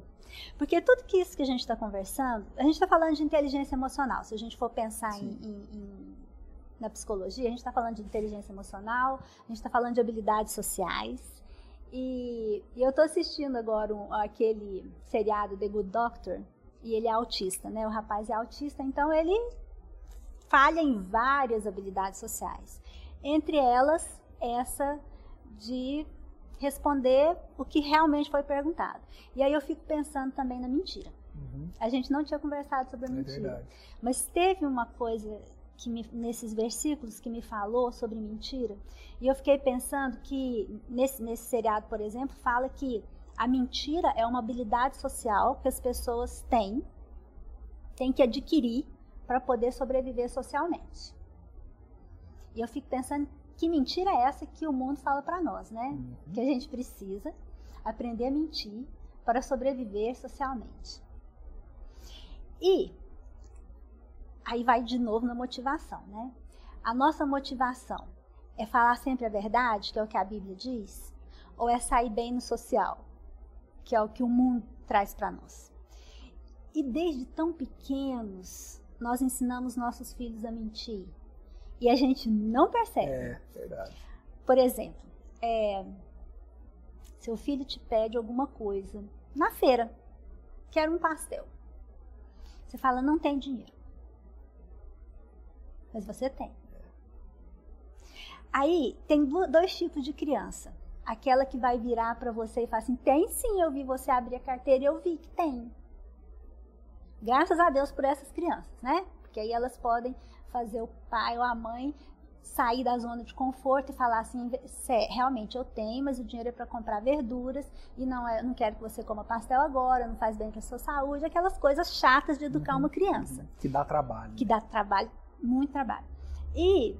Speaker 2: Porque tudo que isso que a gente está conversando, a gente está falando de inteligência emocional. Se a gente for pensar em, em, em na psicologia, a gente está falando de inteligência emocional, a gente está falando de habilidades sociais. E, e eu estou assistindo agora um, aquele seriado The Good Doctor, e ele é autista, né? O rapaz é autista, então ele falha em várias habilidades sociais. Entre elas, essa de responder o que realmente foi perguntado. E aí eu fico pensando também na mentira. Uhum. A gente não tinha conversado sobre a é mentira. É mas teve uma coisa que me, nesses versículos que me falou sobre mentira. E eu fiquei pensando que nesse, nesse seriado, por exemplo, fala que a mentira é uma habilidade social que as pessoas têm, têm que adquirir para poder sobreviver socialmente. E eu fico pensando que mentira é essa que o mundo fala para nós, né? Uhum. Que a gente precisa aprender a mentir para sobreviver socialmente. E aí vai de novo na motivação, né? A nossa motivação é falar sempre a verdade, que é o que a Bíblia diz, ou é sair bem no social, que é o que o mundo traz para nós. E desde tão pequenos, nós ensinamos nossos filhos a mentir. E a gente não percebe.
Speaker 1: É, verdade.
Speaker 2: Por exemplo, é, Seu filho te pede alguma coisa na feira, quer um pastel. Você fala, não tem dinheiro. Mas você tem. Aí tem dois tipos de criança. Aquela que vai virar para você e falar assim: tem sim, eu vi você abrir a carteira e eu vi que tem. Graças a Deus por essas crianças, né? Porque aí elas podem fazer o pai ou a mãe sair da zona de conforto e falar assim, realmente eu tenho, mas o dinheiro é para comprar verduras e não é, não quero que você coma pastel agora, não faz bem para sua saúde, aquelas coisas chatas de educar uhum, uma criança.
Speaker 1: Que dá trabalho.
Speaker 2: Que dá trabalho, muito trabalho. E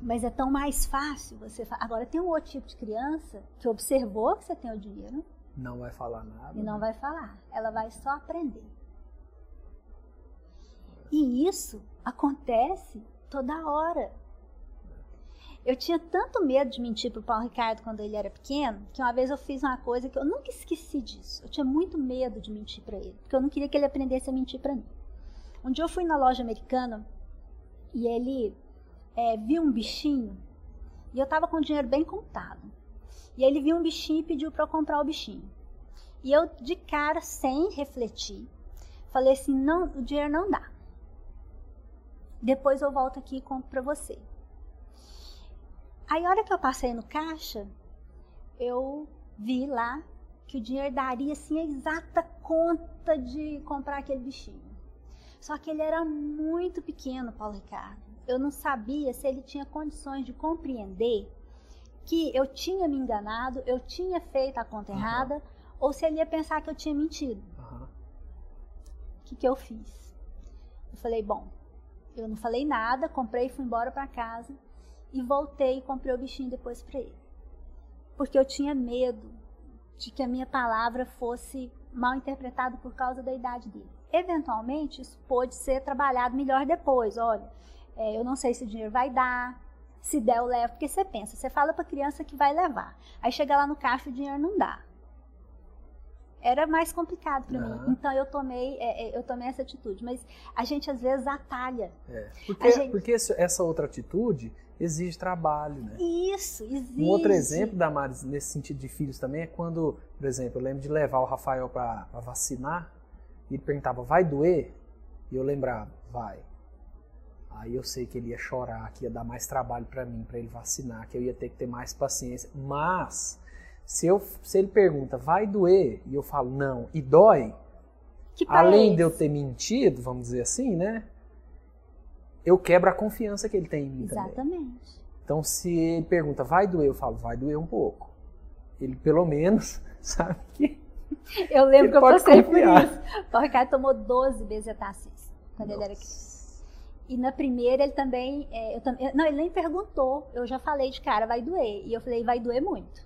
Speaker 2: mas é tão mais fácil você agora tem um outro tipo de criança que observou que você tem o dinheiro,
Speaker 1: não vai falar nada.
Speaker 2: E não né? vai falar, ela vai só aprender. E isso acontece toda hora. Eu tinha tanto medo de mentir pro Paulo Ricardo quando ele era pequeno, que uma vez eu fiz uma coisa que eu nunca esqueci disso. Eu tinha muito medo de mentir para ele, porque eu não queria que ele aprendesse a mentir para mim. Um dia eu fui na loja americana e ele é, viu um bichinho e eu tava com o dinheiro bem contado. E ele viu um bichinho e pediu para eu comprar o bichinho. E eu, de cara, sem refletir, falei assim: não, o dinheiro não dá. Depois eu volto aqui e compro para você. Aí, a hora que eu passei no caixa, eu vi lá que o dinheiro daria assim a exata conta de comprar aquele bichinho. Só que ele era muito pequeno, Paulo Ricardo. Eu não sabia se ele tinha condições de compreender que eu tinha me enganado, eu tinha feito a conta uhum. errada, ou se ele ia pensar que eu tinha mentido. O uhum. que, que eu fiz? Eu falei, bom, eu não falei nada, comprei e fui embora para casa e voltei e comprei o bichinho depois para ele. Porque eu tinha medo de que a minha palavra fosse mal interpretada por causa da idade dele. Eventualmente, isso pode ser trabalhado melhor depois. Olha, é, eu não sei se o dinheiro vai dar, se der eu levo, porque você pensa, você fala para a criança que vai levar, aí chega lá no caixa e o dinheiro não dá. Era mais complicado para uhum. mim. Então eu tomei, é, é, eu tomei essa atitude. Mas a gente às vezes atalha.
Speaker 1: É. Porque, gente... porque essa outra atitude exige trabalho, né?
Speaker 2: Isso, exige.
Speaker 1: Um outro exemplo da Maris nesse sentido de filhos também é quando, por exemplo, eu lembro de levar o Rafael para vacinar e ele perguntava, vai doer? E eu lembrava, vai. Aí eu sei que ele ia chorar, que ia dar mais trabalho para mim, para ele vacinar, que eu ia ter que ter mais paciência. Mas se, eu, se ele pergunta, vai doer? E eu falo, não, e dói? Além de eu ter mentido, vamos dizer assim, né? Eu quebro a confiança que ele tem em mim
Speaker 2: Exatamente.
Speaker 1: também. Então, se ele pergunta, vai doer? Eu falo, vai doer um pouco. Ele, pelo menos, sabe que.
Speaker 2: Eu lembro que eu passei por isso. O Ricardo tomou 12 bezetacins quando Nossa. ele era criança. E na primeira ele também, é, eu, não, ele nem perguntou. Eu já falei de cara, vai doer. E eu falei, vai doer muito.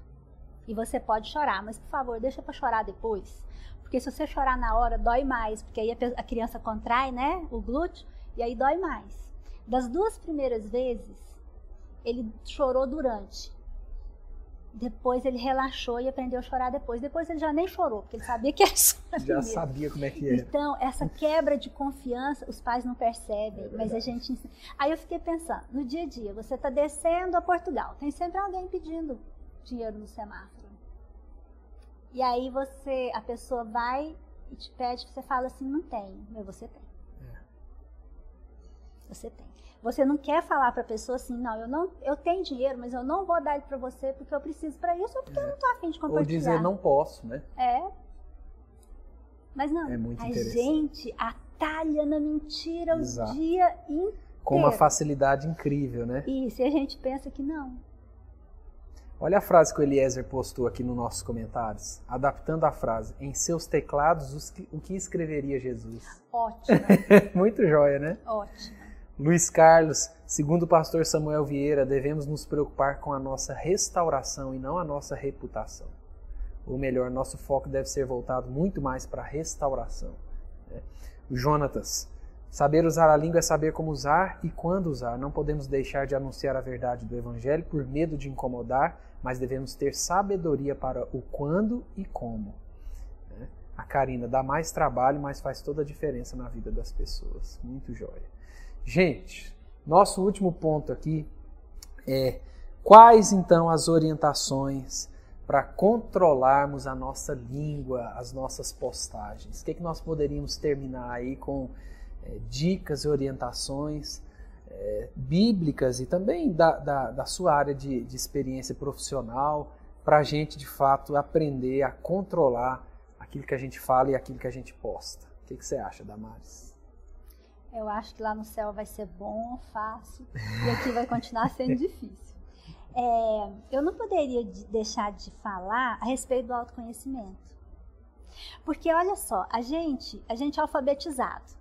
Speaker 2: E você pode chorar, mas por favor, deixa para chorar depois. Porque se você chorar na hora, dói mais, porque aí a criança contrai, né, o glúteo, e aí dói mais. Das duas primeiras vezes, ele chorou durante. Depois ele relaxou e aprendeu a chorar depois. Depois ele já nem chorou, porque ele sabia que era só
Speaker 1: Já sabia como é que era.
Speaker 2: Então, essa quebra de confiança, os pais não percebem, é mas a gente. Aí eu fiquei pensando, no dia a dia, você está descendo a Portugal, tem sempre alguém pedindo dinheiro no semáforo. E aí você, a pessoa vai e te pede, você fala assim, não tenho, mas você tem. Você tem. Você não quer falar para a pessoa assim, não, eu não, eu tenho dinheiro, mas eu não vou dar ele para você porque eu preciso para isso ou porque é. eu não tô afim de compartilhar. Ou
Speaker 1: dizer não posso, né?
Speaker 2: É. Mas não, é muito a gente atalha na mentira Exato. o dia inteiro.
Speaker 1: Com uma facilidade incrível, né?
Speaker 2: Isso, e a gente pensa que não.
Speaker 1: Olha a frase que o Eliezer postou aqui nos nossos comentários, adaptando a frase: em seus teclados, o que escreveria Jesus?
Speaker 2: Ótimo.
Speaker 1: Muito joia, né?
Speaker 2: Ótimo.
Speaker 1: Luiz Carlos, segundo o pastor Samuel Vieira, devemos nos preocupar com a nossa restauração e não a nossa reputação. Ou melhor, nosso foco deve ser voltado muito mais para a restauração. Né? Jonatas, Saber usar a língua é saber como usar e quando usar. Não podemos deixar de anunciar a verdade do Evangelho por medo de incomodar, mas devemos ter sabedoria para o quando e como. Né? A Karina dá mais trabalho, mas faz toda a diferença na vida das pessoas. Muito jóia. Gente, nosso último ponto aqui é quais então as orientações para controlarmos a nossa língua, as nossas postagens? O que, é que nós poderíamos terminar aí com é, dicas e orientações é, bíblicas e também da, da, da sua área de, de experiência profissional para a gente de fato aprender a controlar aquilo que a gente fala e aquilo que a gente posta? O que, que você acha, Damares?
Speaker 2: Eu acho que lá no céu vai ser bom, fácil, e aqui vai continuar sendo difícil. É, eu não poderia deixar de falar a respeito do autoconhecimento. Porque olha só, a gente, a gente é alfabetizado.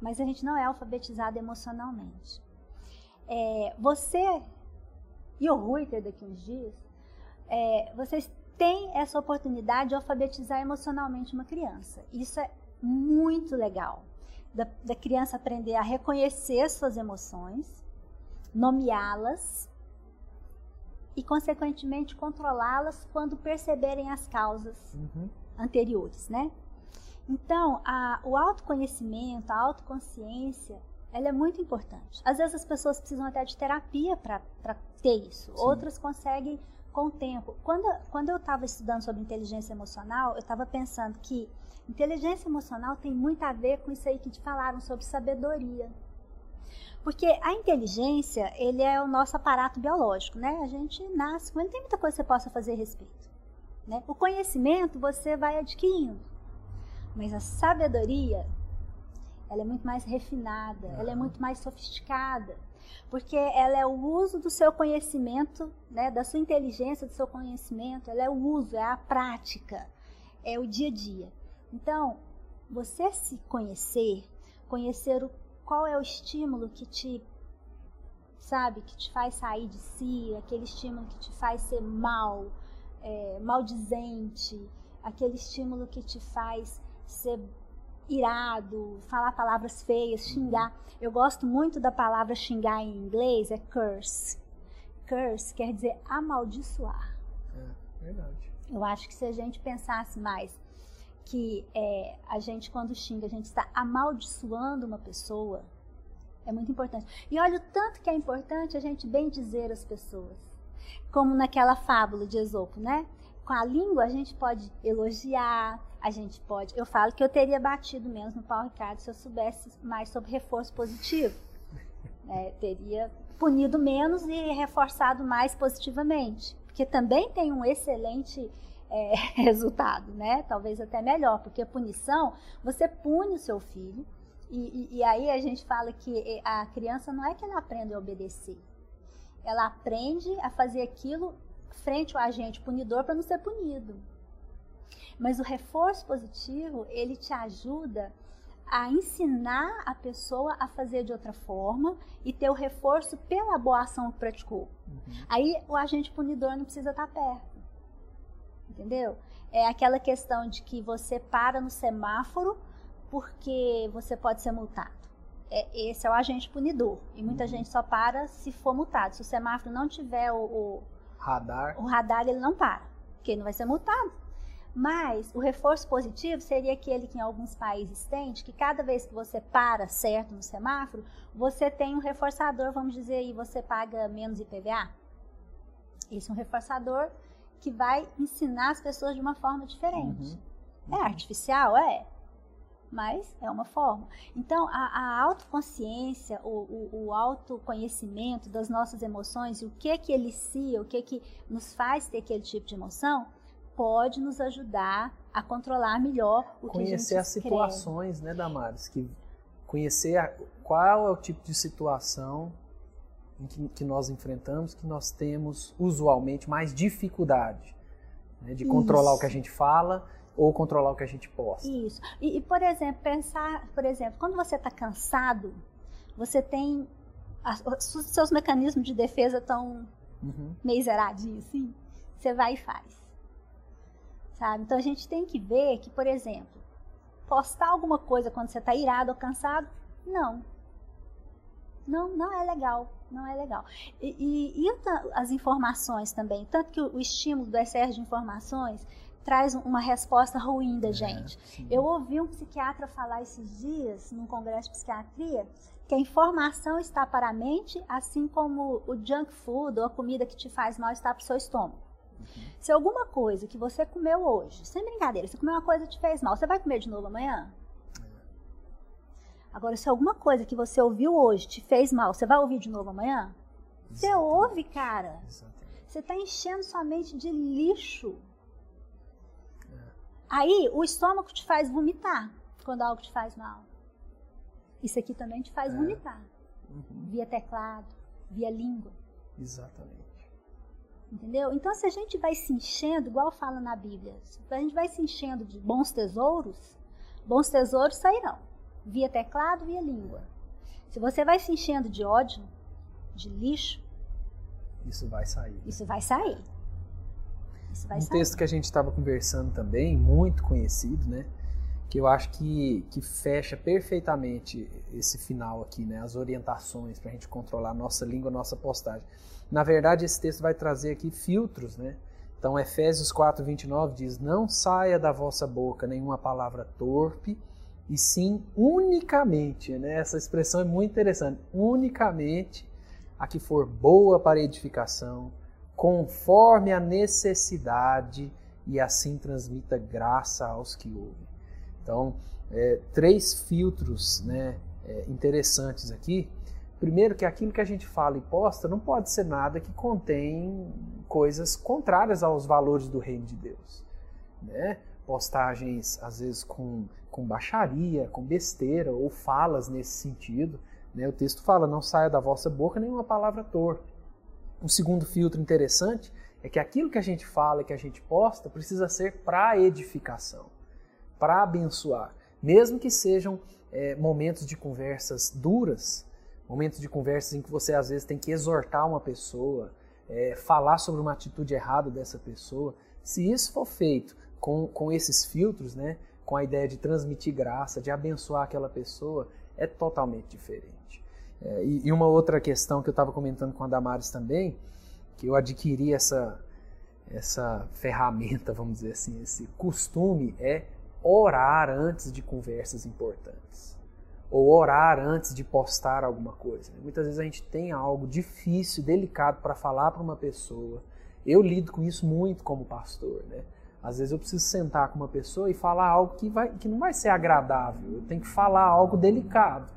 Speaker 2: Mas a gente não é alfabetizado emocionalmente. É, você e o Ruiter daqui uns dias, é, vocês têm essa oportunidade de alfabetizar emocionalmente uma criança. Isso é muito legal. Da, da criança aprender a reconhecer suas emoções, nomeá-las e, consequentemente, controlá-las quando perceberem as causas uhum. anteriores, né? Então, a, o autoconhecimento, a autoconsciência, ela é muito importante. Às vezes as pessoas precisam até de terapia para ter isso. Sim. Outras conseguem com o tempo. Quando, quando eu estava estudando sobre inteligência emocional, eu estava pensando que inteligência emocional tem muito a ver com isso aí que te falaram sobre sabedoria. Porque a inteligência, ele é o nosso aparato biológico, né? A gente nasce com ele, tem muita coisa que você possa fazer a respeito. Né? O conhecimento você vai adquirindo. Mas a sabedoria, ela é muito mais refinada, ela é muito mais sofisticada porque ela é o uso do seu conhecimento, né, da sua inteligência, do seu conhecimento, ela é o uso, é a prática, é o dia a dia. Então, você se conhecer, conhecer o, qual é o estímulo que te, sabe, que te faz sair de si, aquele estímulo que te faz ser mal, é, maldizente, aquele estímulo que te faz ser irado, falar palavras feias, xingar. Eu gosto muito da palavra xingar em inglês, é curse. Curse quer dizer amaldiçoar.
Speaker 1: É, verdade.
Speaker 2: Eu acho que se a gente pensasse mais que é, a gente, quando xinga, a gente está amaldiçoando uma pessoa, é muito importante. E olha o tanto que é importante a gente bem dizer as pessoas. Como naquela fábula de Esopo, né? Com a língua a gente pode elogiar, a gente pode. Eu falo que eu teria batido menos no Paulo Ricardo se eu soubesse mais sobre reforço positivo. É, teria punido menos e reforçado mais positivamente. Porque também tem um excelente é, resultado, né? Talvez até melhor, porque a punição, você pune o seu filho, e, e, e aí a gente fala que a criança não é que ela aprende a obedecer, ela aprende a fazer aquilo frente ao agente punidor para não ser punido. Mas o reforço positivo, ele te ajuda a ensinar a pessoa a fazer de outra forma e ter o reforço pela boa ação que praticou. Uhum. Aí o agente punidor não precisa estar perto. Entendeu? É aquela questão de que você para no semáforo porque você pode ser multado. É, esse é o agente punidor. E muita uhum. gente só para se for multado. Se o semáforo não tiver o, o
Speaker 1: radar,
Speaker 2: o radar ele não para, porque ele não vai ser multado. Mas o reforço positivo seria aquele que em alguns países tem, de que cada vez que você para certo no semáforo, você tem um reforçador, vamos dizer aí, você paga menos IPVA. Esse é um reforçador que vai ensinar as pessoas de uma forma diferente. Uhum. É artificial? É. Mas é uma forma. Então, a, a autoconsciência, o, o, o, autoconhecimento das nossas emoções, o que que elicia, o que que nos faz ter aquele tipo de emoção, pode nos ajudar a controlar melhor o
Speaker 1: conhecer
Speaker 2: que a gente
Speaker 1: as situações, né, Damares? Que conhecer a, qual é o tipo de situação em que, que, nós enfrentamos, que nós temos usualmente mais dificuldade né, de controlar Isso. o que a gente fala ou controlar o que a gente posta.
Speaker 2: Isso. E, e por exemplo, pensar, por exemplo, quando você está cansado, você tem os seus mecanismos de defesa estão uhum. meio zeradinhos, assim. Você vai e faz sabe? Então a gente tem que ver que, por exemplo, postar alguma coisa quando você está irado ou cansado, não. Não, não é legal, não é legal. E, e, e as informações também, tanto que o, o estímulo do excesso de informações traz uma resposta ruim da é, gente. É, Eu ouvi um psiquiatra falar esses dias, num congresso de psiquiatria, que a informação está para a mente, assim como o junk food ou a comida que te faz mal está para o seu estômago. Se alguma coisa que você comeu hoje, sem brincadeira, você comeu uma coisa que te fez mal, você vai comer de novo amanhã? Agora, se alguma coisa que você ouviu hoje te fez mal, você vai ouvir de novo amanhã? Exatamente. Você ouve, cara. Exatamente. Você está enchendo sua mente de lixo. É. Aí, o estômago te faz vomitar quando algo te faz mal. Isso aqui também te faz é. vomitar. Uhum. Via teclado, via língua.
Speaker 1: Exatamente.
Speaker 2: Entendeu? Então, se a gente vai se enchendo, igual fala na Bíblia, se a gente vai se enchendo de bons tesouros, bons tesouros sairão. Via teclado, via língua. Se você vai se enchendo de ódio, de lixo,
Speaker 1: isso vai sair.
Speaker 2: Isso vai sair.
Speaker 1: Isso vai um sair. texto que a gente estava conversando também, muito conhecido, né? que eu acho que, que fecha perfeitamente esse final aqui, né? As orientações para a gente controlar a nossa língua, a nossa postagem. Na verdade, esse texto vai trazer aqui filtros, né? Então, Efésios 4, 29 diz: Não saia da vossa boca nenhuma palavra torpe, e sim unicamente, né? Essa expressão é muito interessante. Unicamente a que for boa para edificação, conforme a necessidade, e assim transmita graça aos que ouvem. Então, é, três filtros né, é, interessantes aqui. Primeiro, que aquilo que a gente fala e posta não pode ser nada que contém coisas contrárias aos valores do reino de Deus. Né? Postagens, às vezes, com, com baixaria, com besteira, ou falas nesse sentido. Né? O texto fala: não saia da vossa boca nenhuma palavra torpe. Um segundo filtro interessante é que aquilo que a gente fala e que a gente posta precisa ser para edificação para abençoar, mesmo que sejam é, momentos de conversas duras, momentos de conversas em que você às vezes tem que exortar uma pessoa, é, falar sobre uma atitude errada dessa pessoa. Se isso for feito com, com esses filtros, né, com a ideia de transmitir graça, de abençoar aquela pessoa, é totalmente diferente. É, e, e, uma outra questão que eu estava comentando com a Damares também, que eu adquiri essa, essa ferramenta, vamos dizer assim, esse costume, é orar antes de conversas importantes. Ou orar antes de postar alguma coisa. Muitas vezes a gente tem algo difícil, delicado para falar para uma pessoa. Eu lido com isso muito como pastor, né? Às vezes eu preciso sentar com uma pessoa e falar algo que, vai, que não vai ser agradável. Eu tenho que falar algo delicado.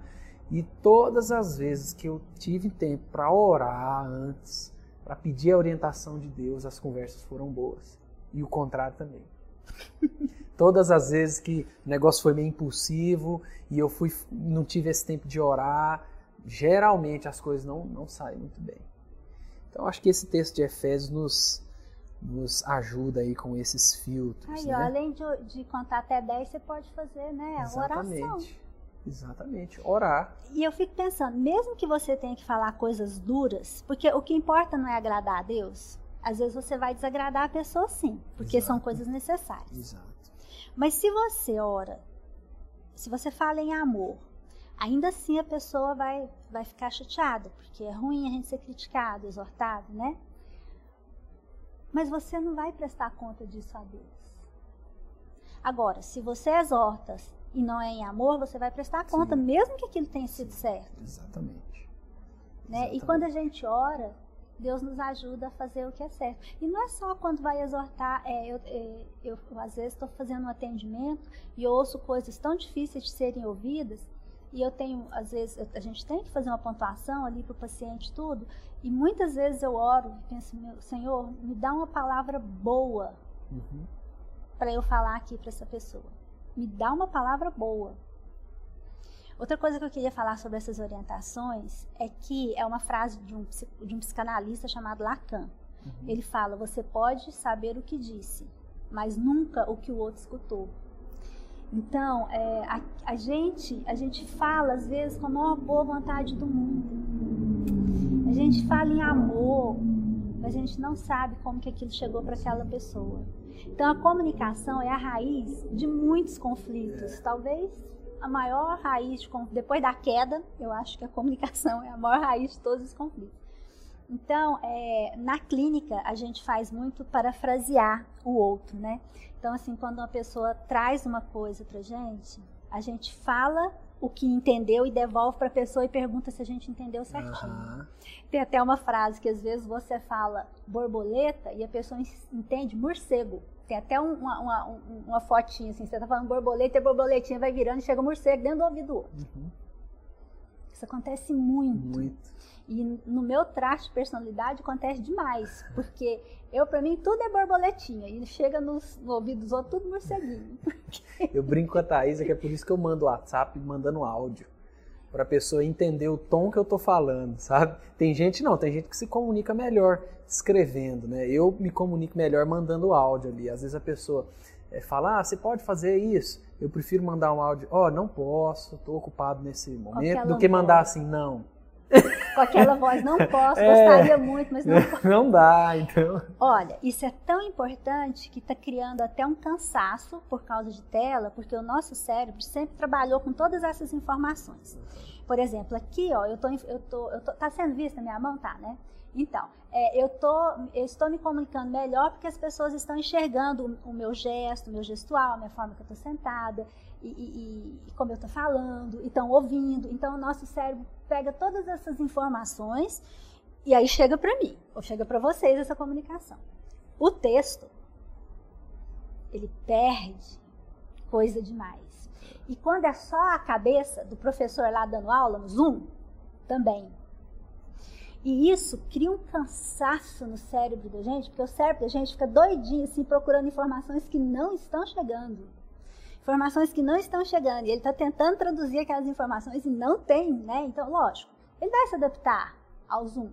Speaker 1: E todas as vezes que eu tive tempo para orar antes, para pedir a orientação de Deus, as conversas foram boas. E o contrário também. Todas as vezes que o negócio foi meio impulsivo e eu fui, não tive esse tempo de orar, geralmente as coisas não, não saem muito bem. Então acho que esse texto de Efésios nos, nos ajuda aí com esses filtros.
Speaker 2: Aí,
Speaker 1: né?
Speaker 2: ó, além de, de, contar até 10, você pode fazer, né?
Speaker 1: Exatamente.
Speaker 2: Oração.
Speaker 1: Exatamente, orar.
Speaker 2: E eu fico pensando, mesmo que você tenha que falar coisas duras, porque o que importa não é agradar a Deus, às vezes você vai desagradar a pessoa sim, porque Exato. são coisas necessárias.
Speaker 1: Exato.
Speaker 2: Mas se você ora, se você fala em amor, ainda assim a pessoa vai, vai ficar chateada, porque é ruim a gente ser criticado, exortado, né? Mas você não vai prestar conta disso a Deus. Agora, se você exorta e não é em amor, você vai prestar conta, Sim. mesmo que aquilo tenha sido certo.
Speaker 1: Exatamente.
Speaker 2: Né? Exatamente. E quando a gente ora, Deus nos ajuda a fazer o que é certo. E não é só quando vai exortar, é, eu, é, eu, eu, às vezes estou fazendo um atendimento e ouço coisas tão difíceis de serem ouvidas, e eu tenho, às vezes, a gente tem que fazer uma pontuação ali para o paciente tudo, e muitas vezes eu oro e penso, meu Senhor, me dá uma palavra boa uhum. para eu falar aqui para essa pessoa. Me dá uma palavra boa. Outra coisa que eu queria falar sobre essas orientações é que é uma frase de um, de um psicanalista chamado Lacan. Uhum. Ele fala: você pode saber o que disse, mas nunca o que o outro escutou. Então, é, a, a, gente, a gente fala às vezes com a maior boa vontade do mundo. A gente fala em amor, mas a gente não sabe como que aquilo chegou para aquela pessoa. Então, a comunicação é a raiz de muitos conflitos. Talvez a maior raiz, de, depois da queda, eu acho que a comunicação é a maior raiz de todos os conflitos. Então, é, na clínica, a gente faz muito parafrasear o outro, né? Então, assim, quando uma pessoa traz uma coisa pra gente, a gente fala o que entendeu e devolve para a pessoa e pergunta se a gente entendeu certinho. Uhum. Tem até uma frase que às vezes você fala borboleta e a pessoa entende morcego. Tem até uma, uma, uma fotinha assim, você tá falando borboleta e borboletinha vai virando e chega o morcego dentro do ouvido do outro. Uhum. Isso acontece muito.
Speaker 1: Muito.
Speaker 2: E no meu traço de personalidade acontece demais, porque eu, para mim, tudo é borboletinha. E chega nos, no ouvido dos outros, tudo morceguinho.
Speaker 1: Eu brinco com a Thaisa que é por isso que eu mando WhatsApp mandando áudio. Pra pessoa entender o tom que eu tô falando, sabe? Tem gente não, tem gente que se comunica melhor escrevendo, né? Eu me comunico melhor mandando áudio ali. Às vezes a pessoa é, fala, ah, você pode fazer isso? Eu prefiro mandar um áudio, ó, oh, não posso, tô ocupado nesse momento, do que mandar assim, não
Speaker 2: com aquela voz, não posso, é, gostaria muito, mas não posso.
Speaker 1: Não dá, então.
Speaker 2: Olha, isso é tão importante que está criando até um cansaço por causa de tela, porque o nosso cérebro sempre trabalhou com todas essas informações. Por exemplo, aqui, ó, eu tô, eu tô, eu tô, tá sendo vista minha mão, tá, né? Então, é, eu, tô, eu estou me comunicando melhor porque as pessoas estão enxergando o, o meu gesto, o meu gestual, a minha forma que eu estou sentada, e, e, e, como eu estou falando, e estão ouvindo. Então, o nosso cérebro pega todas essas informações e aí chega para mim, ou chega para vocês essa comunicação. O texto, ele perde coisa demais. E quando é só a cabeça do professor lá dando aula no Zoom, também. E isso cria um cansaço no cérebro da gente, porque o cérebro da gente fica doidinho, assim, procurando informações que não estão chegando. Informações que não estão chegando. E ele está tentando traduzir aquelas informações e não tem, né? Então, lógico, ele vai se adaptar ao Zoom.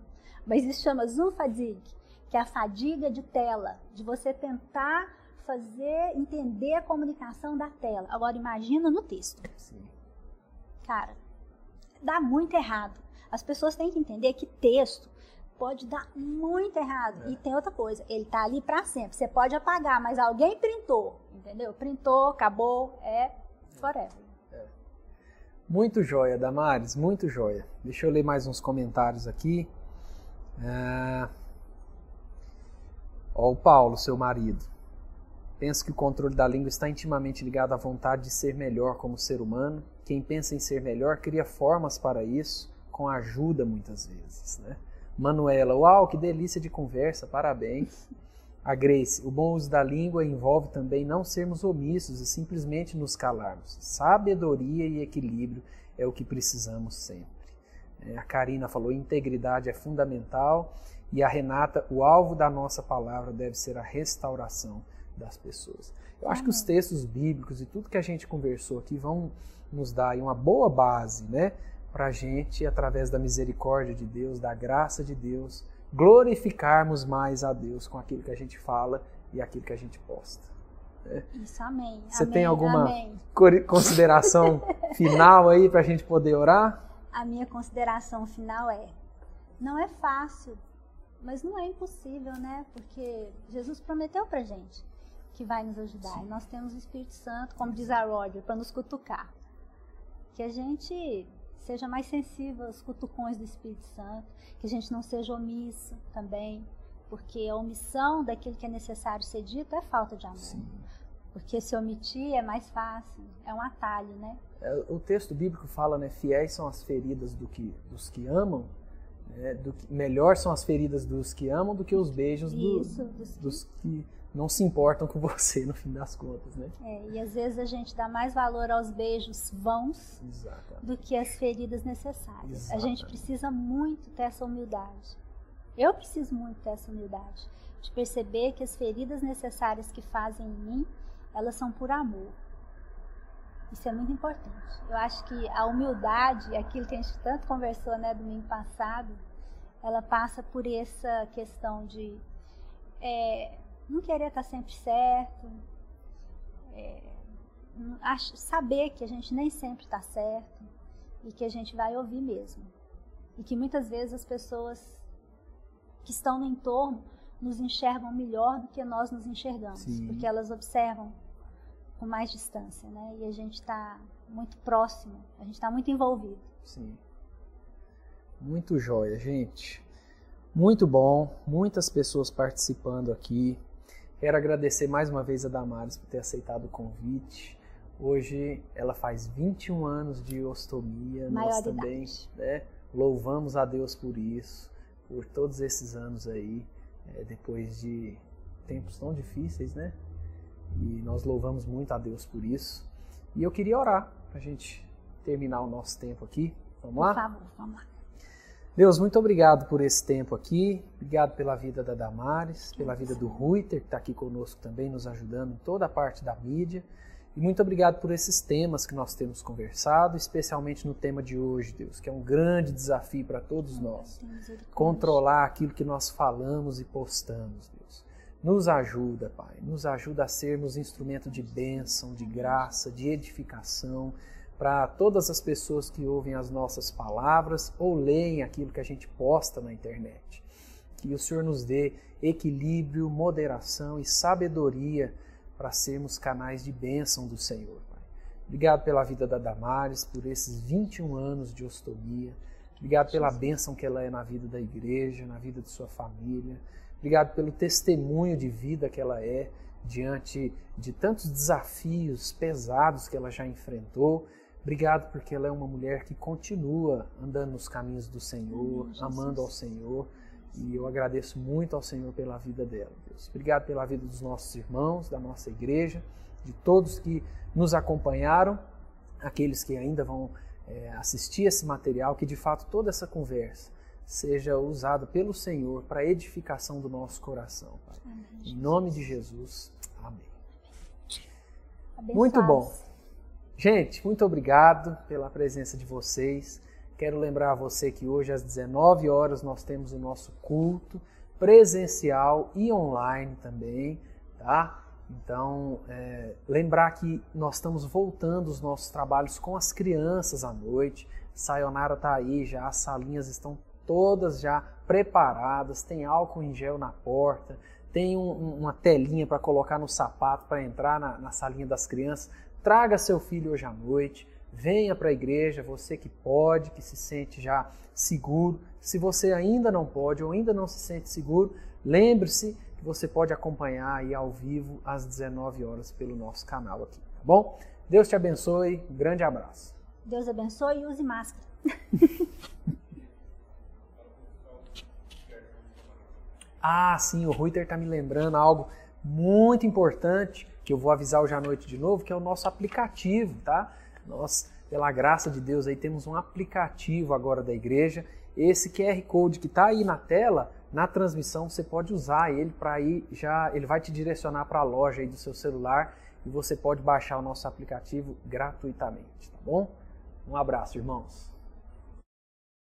Speaker 2: Mas isso chama Zoom fatigue, que é a fadiga de tela, de você tentar fazer entender a comunicação da tela. Agora, imagina no texto. Sim. Cara, dá muito errado. As pessoas têm que entender que texto pode dar muito errado. É. E tem outra coisa, ele tá ali para sempre. Você pode apagar, mas alguém printou, entendeu? Printou, acabou, é forever. É.
Speaker 1: Muito joia, Damares, muito joia. Deixa eu ler mais uns comentários aqui. É... Ó, o Paulo, seu marido. Penso que o controle da língua está intimamente ligado à vontade de ser melhor como ser humano. Quem pensa em ser melhor cria formas para isso com ajuda muitas vezes, né? Manuela, uau, que delícia de conversa, parabéns. A Grace, o bom uso da língua envolve também não sermos omissos e simplesmente nos calarmos. Sabedoria e equilíbrio é o que precisamos sempre. É, a Karina falou, integridade é fundamental. E a Renata, o alvo da nossa palavra deve ser a restauração das pessoas. Eu acho que os textos bíblicos e tudo que a gente conversou aqui vão nos dar uma boa base, né? Para a gente, através da misericórdia de Deus, da graça de Deus, glorificarmos mais a Deus com aquilo que a gente fala e aquilo que a gente posta.
Speaker 2: Né? Isso, amém.
Speaker 1: Você
Speaker 2: amém,
Speaker 1: tem alguma amém. consideração final aí para a gente poder orar?
Speaker 2: A minha consideração final é: não é fácil, mas não é impossível, né? Porque Jesus prometeu para gente que vai nos ajudar. Sim. E nós temos o Espírito Santo, como diz a Roger, para nos cutucar. Que a gente seja mais sensível aos cutucões do Espírito Santo, que a gente não seja omisso também, porque a omissão daquilo que é necessário ser dito é falta de amor. Sim. Porque se omitir é mais fácil, é um atalho, né?
Speaker 1: É, o texto bíblico fala, né, fiéis são as feridas do que, dos que amam, né, do que, melhor são as feridas dos que amam do que os beijos Isso, do, dos, dos que não se importam com você no fim das contas, né?
Speaker 2: É, e às vezes a gente dá mais valor aos beijos vãos Exatamente. do que às feridas necessárias. Exatamente. A gente precisa muito ter essa humildade. Eu preciso muito ter essa humildade de perceber que as feridas necessárias que fazem em mim, elas são por amor. Isso é muito importante. Eu acho que a humildade, aquilo que a gente tanto conversou, né, domingo passado, ela passa por essa questão de é, não querer estar sempre certo, é, saber que a gente nem sempre está certo e que a gente vai ouvir mesmo. E que muitas vezes as pessoas que estão no entorno nos enxergam melhor do que nós nos enxergamos, Sim. porque elas observam com mais distância, né? E a gente está muito próximo, a gente está muito envolvido.
Speaker 1: Sim. Muito jóia, gente. Muito bom, muitas pessoas participando aqui. Quero agradecer mais uma vez a Damares por ter aceitado o convite. Hoje ela faz 21 anos de ostomia. Nós também né, louvamos a Deus por isso, por todos esses anos aí, é, depois de tempos tão difíceis, né? E nós louvamos muito a Deus por isso. E eu queria orar para a gente terminar o nosso tempo aqui. Vamos lá?
Speaker 2: Por favor, vamos lá.
Speaker 1: Deus, muito obrigado por esse tempo aqui. Obrigado pela vida da Damares, pela vida do Ruiter, que está aqui conosco também, nos ajudando em toda a parte da mídia. E muito obrigado por esses temas que nós temos conversado, especialmente no tema de hoje, Deus, que é um grande desafio para todos nós. Controlar aquilo que nós falamos e postamos, Deus. Nos ajuda, Pai, nos ajuda a sermos instrumento de bênção, de graça, de edificação para todas as pessoas que ouvem as nossas palavras ou leem aquilo que a gente posta na internet. Que o Senhor nos dê equilíbrio, moderação e sabedoria para sermos canais de bênção do Senhor. Pai. Obrigado pela vida da Damares, por esses 21 anos de ostomia. Obrigado pela bênção que ela é na vida da igreja, na vida de sua família. Obrigado pelo testemunho de vida que ela é diante de tantos desafios pesados que ela já enfrentou Obrigado porque ela é uma mulher que continua andando nos caminhos do Senhor, amando ao Senhor. E eu agradeço muito ao Senhor pela vida dela, Deus. Obrigado pela vida dos nossos irmãos, da nossa igreja, de todos que nos acompanharam, aqueles que ainda vão é, assistir esse material, que de fato toda essa conversa seja usada pelo Senhor para edificação do nosso coração. Amém, em nome de Jesus. Amém. Muito bom. Gente, muito obrigado pela presença de vocês. Quero lembrar a você que hoje às 19 horas nós temos o nosso culto presencial e online também, tá? Então, é, lembrar que nós estamos voltando os nossos trabalhos com as crianças à noite. Sayonara está aí já, as salinhas estão todas já preparadas, tem álcool em gel na porta, tem um, uma telinha para colocar no sapato para entrar na, na salinha das crianças. Traga seu filho hoje à noite, venha para a igreja, você que pode, que se sente já seguro. Se você ainda não pode ou ainda não se sente seguro, lembre-se que você pode acompanhar aí ao vivo às 19 horas pelo nosso canal aqui, tá bom? Deus te abençoe, um grande abraço.
Speaker 2: Deus abençoe e use máscara.
Speaker 1: ah, sim, o Ruiter está me lembrando algo muito importante que eu vou avisar hoje à noite de novo, que é o nosso aplicativo, tá? Nós, pela graça de Deus, aí temos um aplicativo agora da igreja. Esse QR Code que está aí na tela, na transmissão, você pode usar ele para ir já, ele vai te direcionar para a loja aí do seu celular e você pode baixar o nosso aplicativo gratuitamente, tá bom? Um abraço, irmãos.